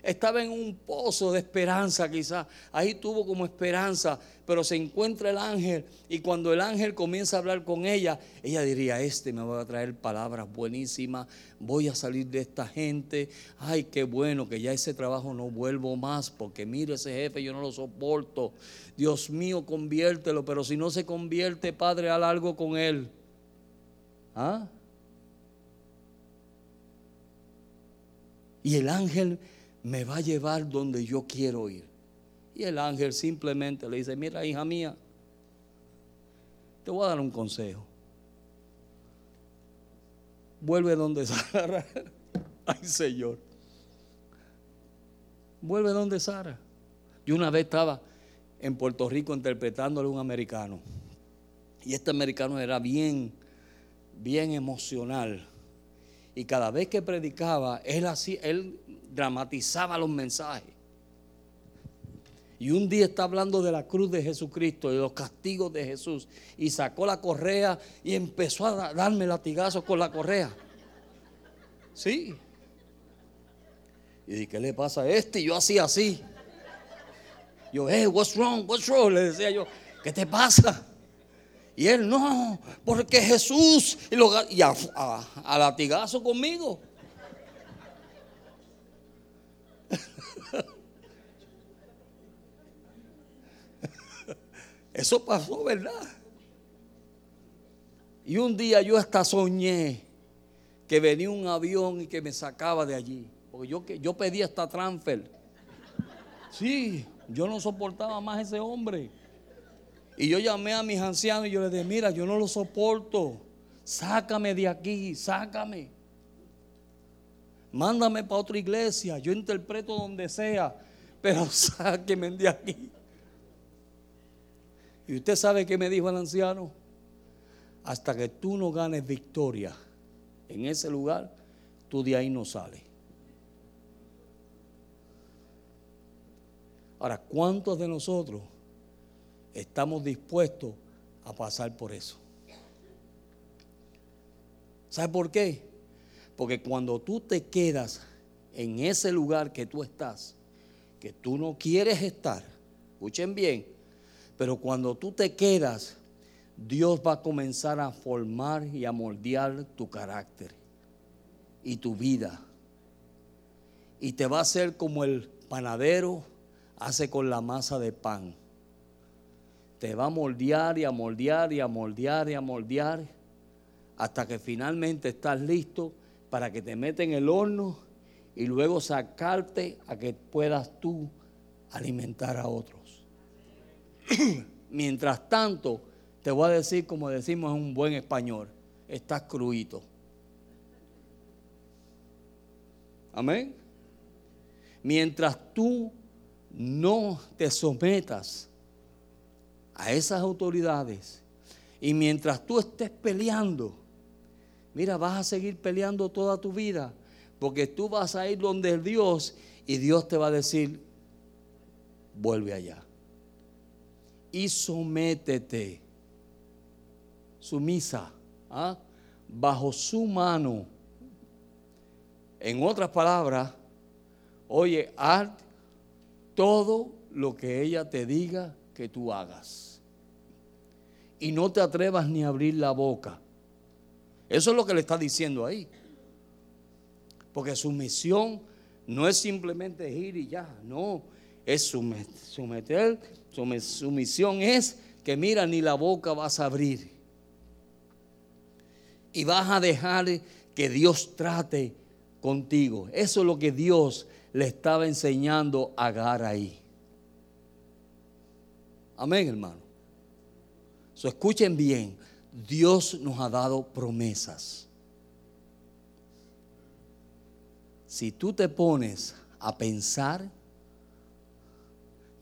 estaba en un pozo de esperanza quizás. Ahí tuvo como esperanza, pero se encuentra el ángel y cuando el ángel comienza a hablar con ella, ella diría, este me va a traer palabras buenísimas, voy a salir de esta gente. Ay, qué bueno que ya ese trabajo no vuelvo más, porque mire ese jefe, yo no lo soporto. Dios mío, conviértelo, pero si no se convierte, Padre, haz algo con él. ¿Ah? Y el ángel me va a llevar donde yo quiero ir. Y el ángel simplemente le dice, mira hija mía, te voy a dar un consejo. Vuelve donde Sara. Ay Señor. Vuelve donde Sara. Yo una vez estaba en Puerto Rico interpretándole a un americano. Y este americano era bien, bien emocional. Y cada vez que predicaba, él, así, él dramatizaba los mensajes. Y un día está hablando de la cruz de Jesucristo, de los castigos de Jesús. Y sacó la correa y empezó a darme latigazos con la correa. Sí. Y dije, ¿qué le pasa a este? Y yo hacía así. Yo, hey, what's wrong? What's wrong? Le decía yo, ¿qué te pasa? Y él, no, porque Jesús. Y, lo, a, a latigazo conmigo. Eso pasó, ¿verdad? Y un día yo hasta soñé que venía un avión y que me sacaba de allí. Porque yo, yo pedí hasta transfer. Sí, yo no soportaba más ese hombre. Y yo llamé a mis ancianos y yo les dije, mira, yo no lo soporto. Sácame de aquí, sácame. Mándame para otra iglesia. Yo interpreto donde sea, pero sáqueme de aquí. Y usted sabe qué me dijo el anciano. Hasta que tú no ganes victoria en ese lugar, tú de ahí no sales. Ahora, ¿cuántos de nosotros estamos dispuestos a pasar por eso? ¿Sabe por qué? Porque cuando tú te quedas en ese lugar que tú estás, que tú no quieres estar, escuchen bien, pero cuando tú te quedas, Dios va a comenzar a formar y a moldear tu carácter y tu vida. Y te va a hacer como el panadero hace con la masa de pan. Te va a moldear y a moldear y a moldear y a moldear hasta que finalmente estás listo para que te meten en el horno y luego sacarte a que puedas tú alimentar a otros. Mientras tanto, te voy a decir como decimos en un buen español, estás cruito. Amén. Mientras tú no te sometas a esas autoridades y mientras tú estés peleando, mira, vas a seguir peleando toda tu vida, porque tú vas a ir donde Dios y Dios te va a decir, vuelve allá. Y sométete, sumisa, ¿ah? bajo su mano. En otras palabras, oye, haz todo lo que ella te diga que tú hagas. Y no te atrevas ni a abrir la boca. Eso es lo que le está diciendo ahí. Porque su misión no es simplemente ir y ya, no, es someter, su misión es que mira, ni la boca vas a abrir. Y vas a dejar que Dios trate contigo. Eso es lo que Dios le estaba enseñando a Agar ahí. Amén, hermano. Escuchen bien, Dios nos ha dado promesas. Si tú te pones a pensar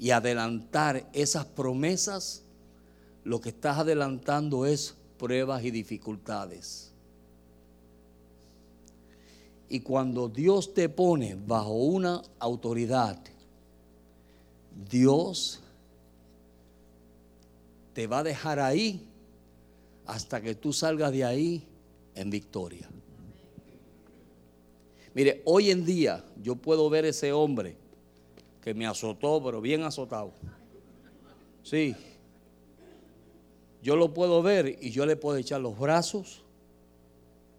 y adelantar esas promesas, lo que estás adelantando es pruebas y dificultades. Y cuando Dios te pone bajo una autoridad, Dios te va a dejar ahí hasta que tú salgas de ahí en victoria. Mire, hoy en día yo puedo ver ese hombre que me azotó, pero bien azotado. Sí. Yo lo puedo ver y yo le puedo echar los brazos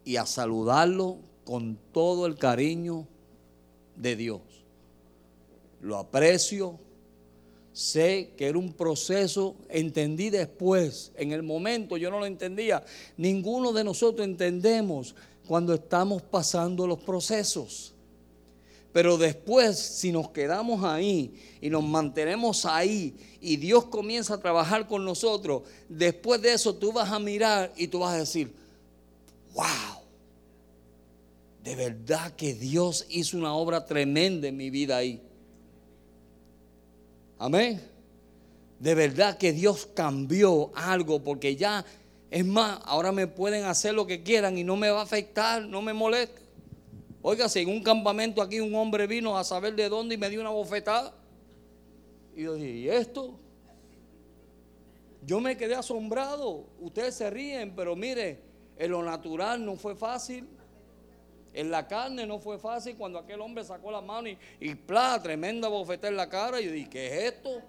y a saludarlo con todo el cariño de Dios. Lo aprecio, sé que era un proceso, entendí después, en el momento yo no lo entendía. Ninguno de nosotros entendemos cuando estamos pasando los procesos. Pero después, si nos quedamos ahí y nos mantenemos ahí y Dios comienza a trabajar con nosotros, después de eso tú vas a mirar y tú vas a decir, wow, de verdad que Dios hizo una obra tremenda en mi vida ahí. Amén. De verdad que Dios cambió algo porque ya es más, ahora me pueden hacer lo que quieran y no me va a afectar, no me molesta. Oiga, si en un campamento aquí un hombre vino a saber de dónde y me dio una bofetada. Y yo dije, ¿y esto? Yo me quedé asombrado. Ustedes se ríen, pero mire, en lo natural no fue fácil. En la carne no fue fácil cuando aquel hombre sacó la mano y, y tremenda bofetada en la cara. Y yo dije, ¿qué es esto?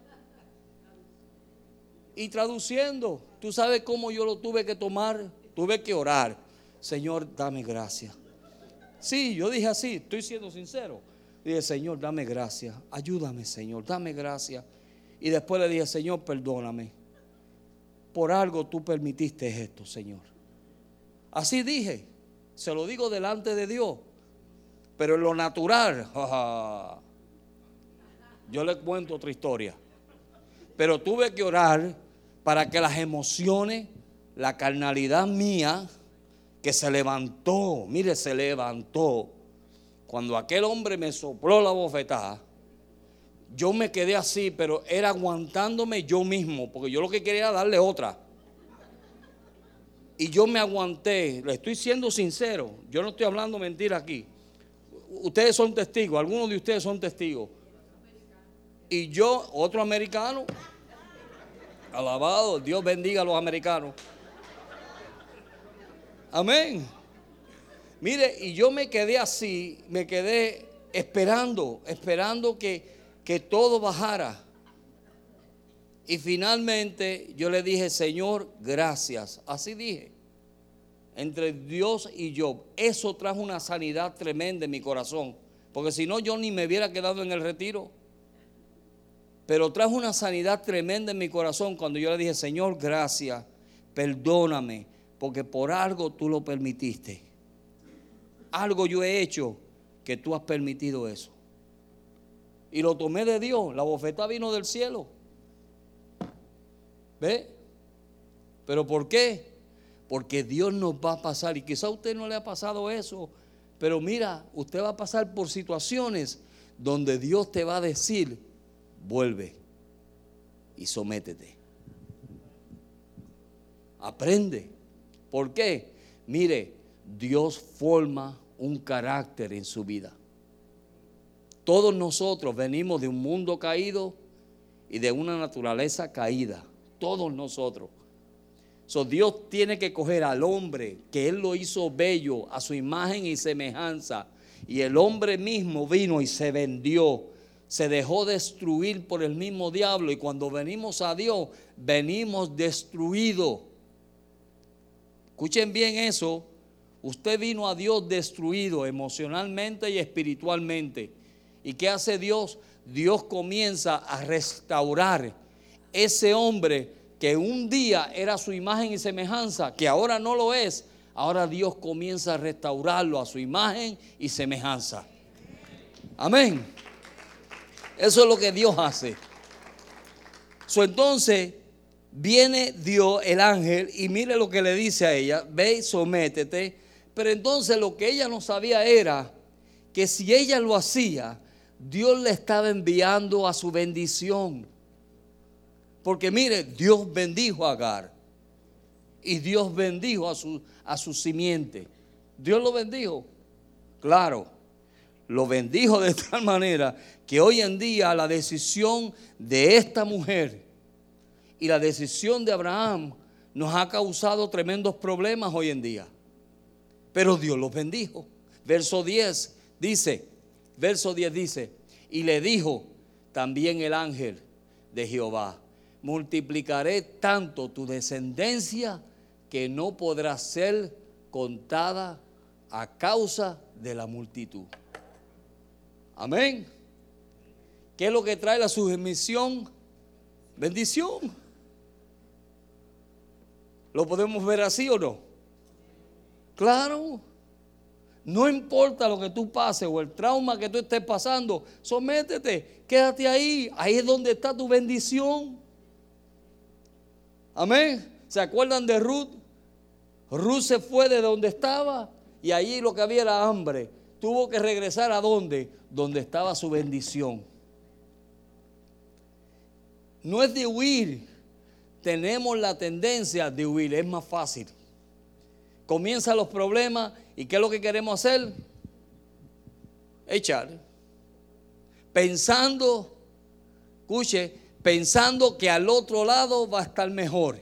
Y traduciendo, tú sabes cómo yo lo tuve que tomar. Tuve que orar. Señor, dame gracia. Sí, yo dije así, estoy siendo sincero. Dije, Señor, dame gracia. Ayúdame, Señor, dame gracia. Y después le dije, Señor, perdóname. Por algo tú permitiste esto, Señor. Así dije. Se lo digo delante de Dios. Pero en lo natural, yo le cuento otra historia. Pero tuve que orar para que las emociones, la carnalidad mía, que se levantó, mire, se levantó. Cuando aquel hombre me sopló la bofetada, yo me quedé así, pero era aguantándome yo mismo, porque yo lo que quería era darle otra. Y yo me aguanté, le estoy siendo sincero, yo no estoy hablando mentira aquí. Ustedes son testigos, algunos de ustedes son testigos. Y yo, otro americano, alabado, Dios bendiga a los americanos. Amén. Mire, y yo me quedé así, me quedé esperando, esperando que, que todo bajara. Y finalmente yo le dije, Señor, gracias. Así dije. Entre Dios y yo. Eso trajo una sanidad tremenda en mi corazón. Porque si no, yo ni me hubiera quedado en el retiro. Pero trajo una sanidad tremenda en mi corazón cuando yo le dije, Señor, gracias. Perdóname. Porque por algo tú lo permitiste. Algo yo he hecho que tú has permitido eso. Y lo tomé de Dios. La bofeta vino del cielo. ¿Ve? ¿Pero por qué? Porque Dios nos va a pasar. Y quizá a usted no le ha pasado eso. Pero mira, usted va a pasar por situaciones donde Dios te va a decir, vuelve y sométete. Aprende. ¿Por qué? Mire, Dios forma un carácter en su vida. Todos nosotros venimos de un mundo caído y de una naturaleza caída. Todos nosotros. So, Dios tiene que coger al hombre que Él lo hizo bello a su imagen y semejanza. Y el hombre mismo vino y se vendió. Se dejó destruir por el mismo diablo. Y cuando venimos a Dios, venimos destruidos. Escuchen bien eso. Usted vino a Dios destruido emocionalmente y espiritualmente. ¿Y qué hace Dios? Dios comienza a restaurar ese hombre que un día era su imagen y semejanza, que ahora no lo es, ahora Dios comienza a restaurarlo a su imagen y semejanza. Amén. Eso es lo que Dios hace. So, entonces viene Dios, el ángel, y mire lo que le dice a ella, ve y sométete. Pero entonces lo que ella no sabía era que si ella lo hacía, Dios le estaba enviando a su bendición. Porque mire, Dios bendijo a Agar. Y Dios bendijo a su, a su simiente. Dios lo bendijo. Claro, lo bendijo de tal manera que hoy en día la decisión de esta mujer y la decisión de Abraham nos ha causado tremendos problemas hoy en día. Pero Dios los bendijo. Verso 10 dice, verso 10 dice, y le dijo también el ángel de Jehová, multiplicaré tanto tu descendencia que no podrá ser contada a causa de la multitud. Amén. ¿Qué es lo que trae la sumisión? Bendición. ¿Lo podemos ver así o no? Claro. No importa lo que tú pases o el trauma que tú estés pasando, sométete, quédate ahí. Ahí es donde está tu bendición. Amén. ¿Se acuerdan de Ruth? Ruth se fue de donde estaba y allí lo que había era hambre. Tuvo que regresar a donde? Donde estaba su bendición. No es de huir. Tenemos la tendencia de huir. Es más fácil. Comienzan los problemas y ¿qué es lo que queremos hacer? Echar. Pensando, escuche, pensando que al otro lado va a estar mejor.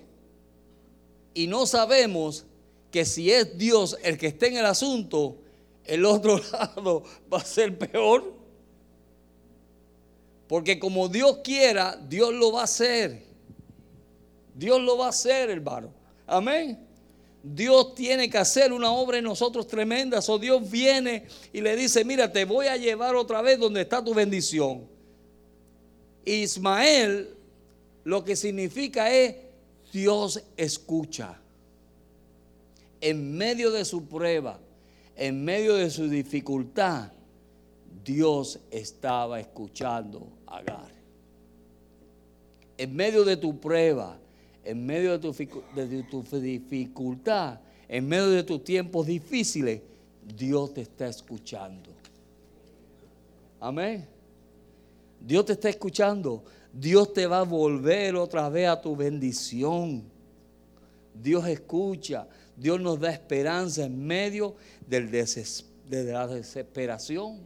Y no sabemos que si es Dios el que esté en el asunto, el otro lado va a ser peor. Porque como Dios quiera, Dios lo va a hacer. Dios lo va a hacer, hermano. Amén. Dios tiene que hacer una obra en nosotros tremenda. O Dios viene y le dice, mira, te voy a llevar otra vez donde está tu bendición. Ismael lo que significa es Dios escucha. En medio de su prueba, en medio de su dificultad, Dios estaba escuchando a Agar. En medio de tu prueba, en medio de tu, dificultad, en medio de tus tiempos difíciles, Dios te está escuchando. Amén. Dios te está escuchando. Dios te va a volver otra vez a tu bendición. Dios escucha. Dios nos da esperanza en medio del de la desesperación.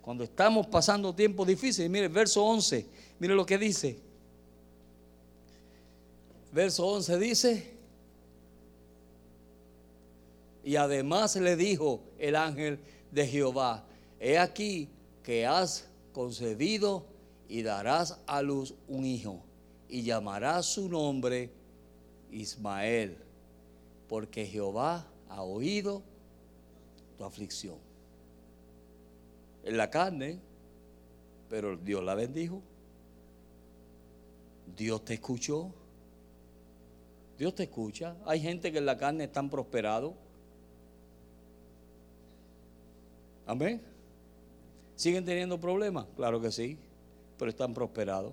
Cuando estamos pasando tiempos difíciles. Mire, verso 11. Mire lo que dice. Verso 11 dice. Y además le dijo el ángel de Jehová, he aquí que has concebido y darás a luz un hijo y llamarás su nombre Ismael, porque Jehová ha oído tu aflicción. En la carne, pero Dios la bendijo. Dios te escuchó. Dios te escucha. Hay gente que en la carne están prosperados. Amén. ¿Siguen teniendo problemas? Claro que sí, pero están prosperados.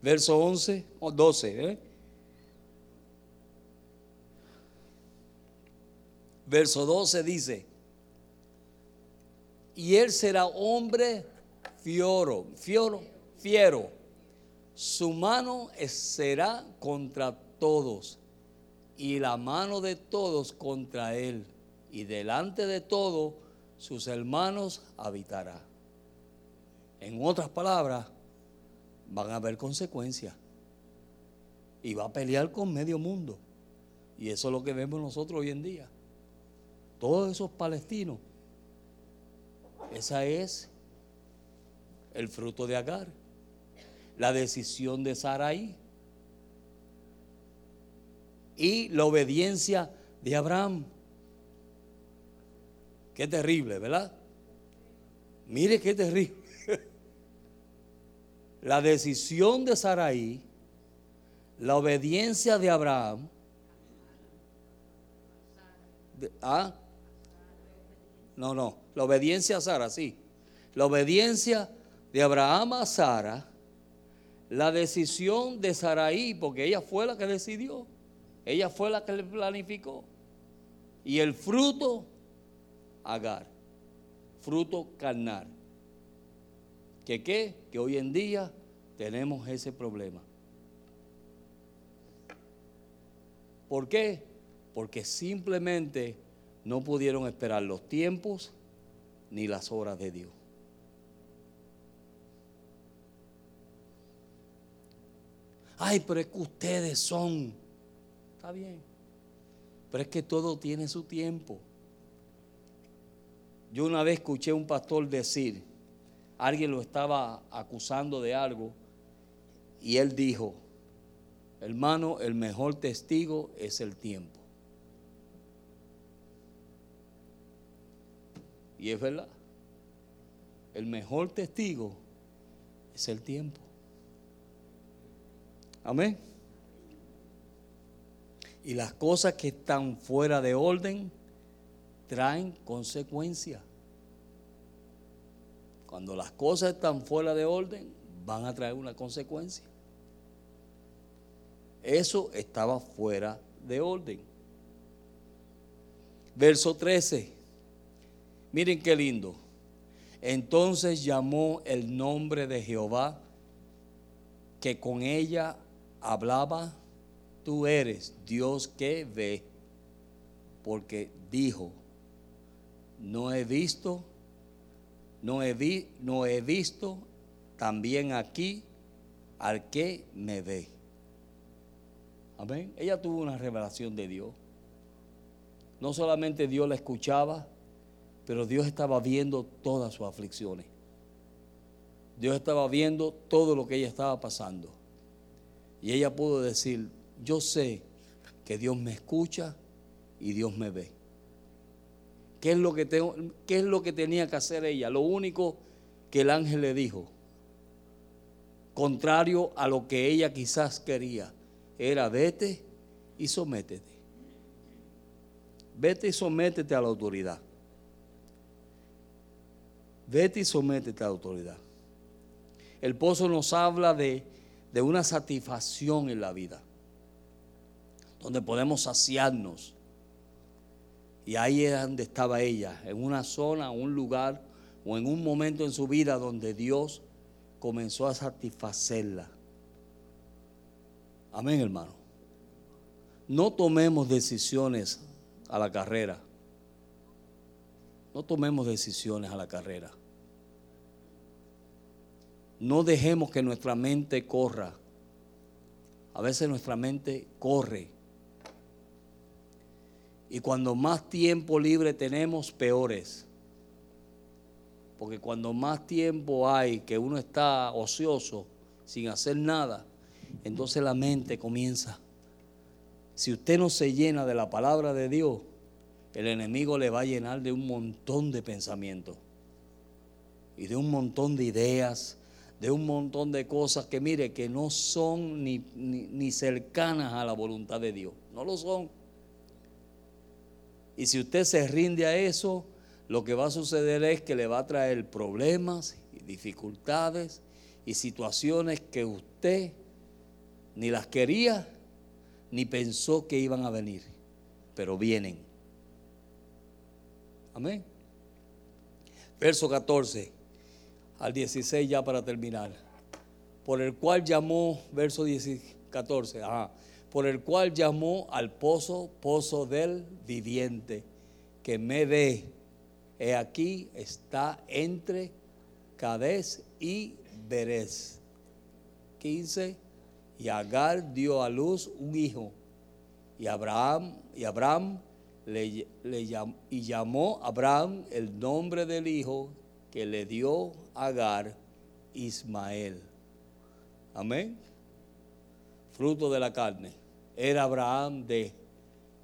Verso 11 o 12. ¿eh? Verso 12 dice, y él será hombre fioro, fioro, fiero. Su mano será contra todos y la mano de todos contra él. Y delante de todo sus hermanos habitará. En otras palabras, van a haber consecuencias. Y va a pelear con medio mundo. Y eso es lo que vemos nosotros hoy en día. Todos esos palestinos. Esa es el fruto de Agar. La decisión de Sarai. Y la obediencia de Abraham. Qué terrible, ¿verdad? Mire qué terrible. La decisión de Sarai, la obediencia de Abraham, ¿ah? No, no, la obediencia a Sara, sí. La obediencia de Abraham a Sara, la decisión de Sarai, porque ella fue la que decidió, ella fue la que le planificó. Y el fruto Agar, fruto carnal. ¿Que qué? Que hoy en día tenemos ese problema. ¿Por qué? Porque simplemente no pudieron esperar los tiempos ni las horas de Dios. Ay, pero es que ustedes son. Está bien. Pero es que todo tiene su tiempo. Yo una vez escuché a un pastor decir, alguien lo estaba acusando de algo, y él dijo, hermano, el mejor testigo es el tiempo. Y es verdad, el mejor testigo es el tiempo. Amén. Y las cosas que están fuera de orden, traen consecuencias. Cuando las cosas están fuera de orden, van a traer una consecuencia. Eso estaba fuera de orden. Verso 13. Miren qué lindo. Entonces llamó el nombre de Jehová, que con ella hablaba, tú eres Dios que ve, porque dijo, no he visto, no he, vi, no he visto también aquí al que me ve. Amén. Ella tuvo una revelación de Dios. No solamente Dios la escuchaba, pero Dios estaba viendo todas sus aflicciones. Dios estaba viendo todo lo que ella estaba pasando. Y ella pudo decir, yo sé que Dios me escucha y Dios me ve. ¿Qué es lo que, tengo, qué es lo que tenía que hacer ella? Lo único que el ángel le dijo, contrario a lo que ella quizás quería, era vete y sométete. Vete y sométete a la autoridad. Vete y sométete a la autoridad. El pozo nos habla de, de una satisfacción en la vida, donde podemos saciarnos y ahí es donde estaba ella, en una zona, un lugar o en un momento en su vida donde Dios comenzó a satisfacerla. Amén, hermano. No tomemos decisiones a la carrera. No tomemos decisiones a la carrera. No dejemos que nuestra mente corra. A veces nuestra mente corre. Y cuando más tiempo libre tenemos, peores. Porque cuando más tiempo hay que uno está ocioso, sin hacer nada, entonces la mente comienza. Si usted no se llena de la palabra de Dios, el enemigo le va a llenar de un montón de pensamientos y de un montón de ideas, de un montón de cosas que mire que no son ni, ni, cercanas a la voluntad de Dios. No lo son. Y si usted se rinde a eso, lo que va a suceder es que le va a traer problemas y dificultades y situaciones que usted ni las quería ni pensó que iban a venir, pero vienen. Amén. Verso 14 al 16 ya para terminar. Por el cual llamó, verso 14, ajá, por el cual llamó al pozo, pozo del viviente, que me ve, he aquí está entre Cades y Berez. 15. Y Agar dio a luz un hijo. Y Abraham, y Abraham le, y llamó Abraham el nombre del hijo que le dio Agar Ismael. Amén. Fruto de la carne. Era Abraham de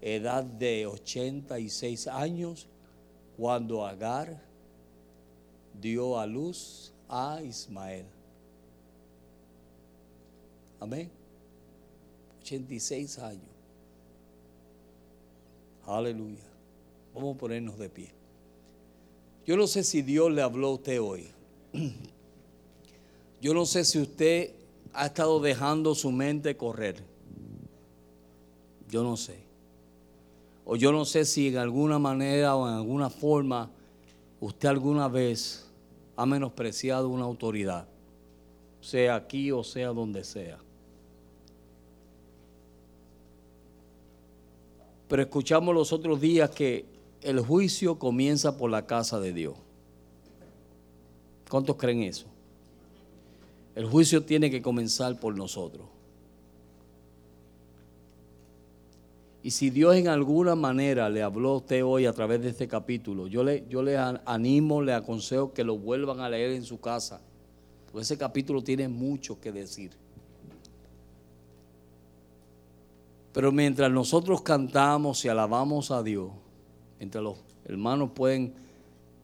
edad de 86 años cuando Agar dio a luz a Ismael. Amén. 86 años. Aleluya. Vamos a ponernos de pie. Yo no sé si Dios le habló a usted hoy. Yo no sé si usted ha estado dejando su mente correr. Yo no sé. O yo no sé si en alguna manera o en alguna forma usted alguna vez ha menospreciado una autoridad, sea aquí o sea donde sea. Pero escuchamos los otros días que el juicio comienza por la casa de Dios. ¿Cuántos creen eso? El juicio tiene que comenzar por nosotros. Y si Dios en alguna manera le habló a usted hoy a través de este capítulo, yo le, yo le animo, le aconsejo que lo vuelvan a leer en su casa. Porque ese capítulo tiene mucho que decir. Pero mientras nosotros cantamos y alabamos a Dios, mientras los hermanos pueden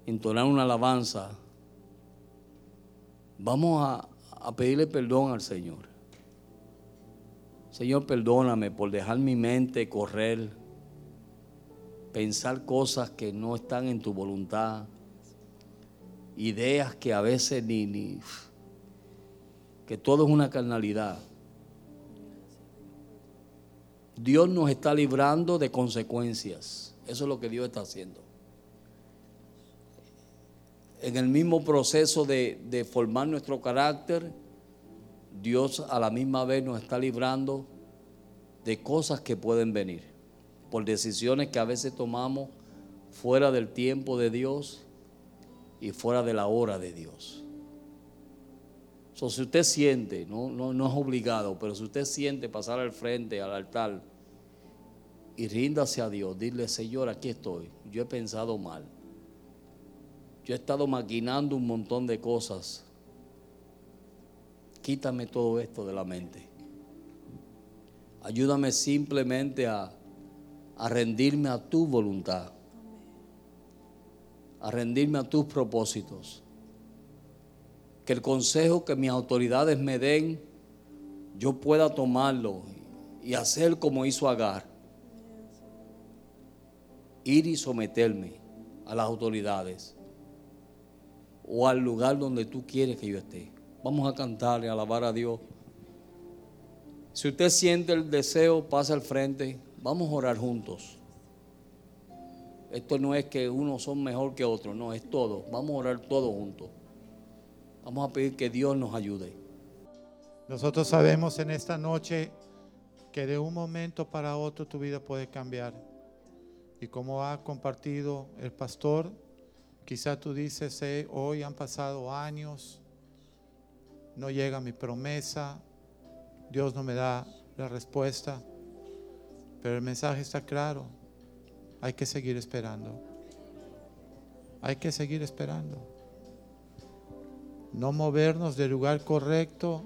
entonar una alabanza, vamos a, a pedirle perdón al Señor. Señor, perdóname por dejar mi mente correr, pensar cosas que no están en tu voluntad, ideas que a veces ni, ni que todo es una carnalidad. Dios nos está librando de consecuencias. Eso es lo que Dios está haciendo. En el mismo proceso de, formar nuestro carácter, Dios a la misma vez nos está librando de cosas que pueden venir, por decisiones que a veces tomamos fuera del tiempo de Dios y fuera de la hora de Dios. So, si usted siente, no, no, no es obligado, pero si usted siente pasar al frente, al altar, y ríndase a Dios. Dile, Señor, aquí estoy. Yo he pensado mal. Yo he estado maquinando un montón de cosas. Quítame todo esto de la mente. Ayúdame simplemente a, a rendirme a tu voluntad. A rendirme a tus propósitos. Que el consejo que mis autoridades me den, yo pueda tomarlo y hacer como hizo Agar ir y someterme a las autoridades o al lugar donde tú quieres que yo esté. Vamos a cantar y alabar a Dios. Si usted siente el deseo, pasa al frente. Vamos a orar juntos. Esto no es que unos son mejor que otros, no, es todo. Vamos a orar todos juntos. Vamos a pedir que Dios nos ayude. Nosotros sabemos en esta noche que de un momento para otro tu vida puede cambiar. Y como ha compartido el pastor, quizá tú dices, "Eh, hoy han pasado años, no llega mi promesa, Dios no me da la respuesta, pero el mensaje está claro, hay que seguir esperando, hay que seguir esperando. No movernos del lugar correcto,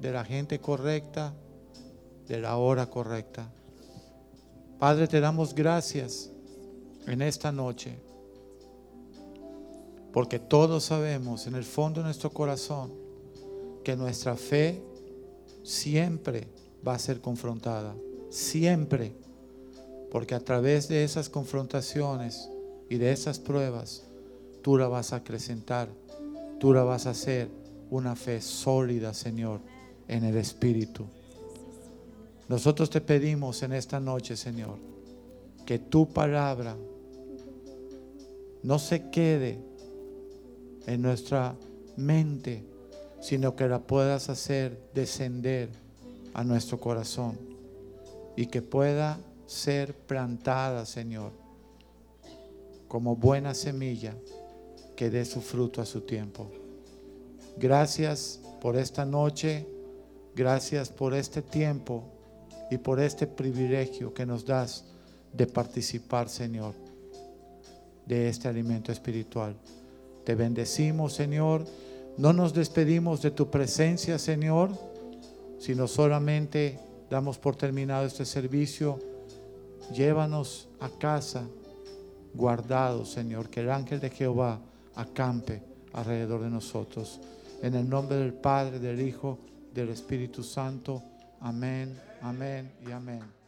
de la gente correcta, de la hora correcta. Padre, te damos gracias en esta noche, porque todos sabemos en el fondo de nuestro corazón que nuestra fe siempre va a ser confrontada, siempre, porque a través de esas confrontaciones y de esas pruebas, tú la vas a acrecentar, tú la vas a hacer una fe sólida, Señor, en el Espíritu. Nosotros te pedimos en esta noche, Señor, que tu palabra no se quede en nuestra mente, sino que la puedas hacer descender a nuestro corazón y que pueda ser plantada, Señor, como buena semilla que dé su fruto a su tiempo. Gracias por esta noche, gracias por este tiempo y por este privilegio que nos das de participar, Señor, de este alimento espiritual. Te bendecimos, Señor. No nos despedimos de tu presencia, Señor, sino solamente damos por terminado este servicio. Llévanos a casa guardados, Señor, que el ángel de Jehová acampe alrededor de nosotros. En el nombre del Padre, del Hijo, del Espíritu Santo. Amén, amén y amén.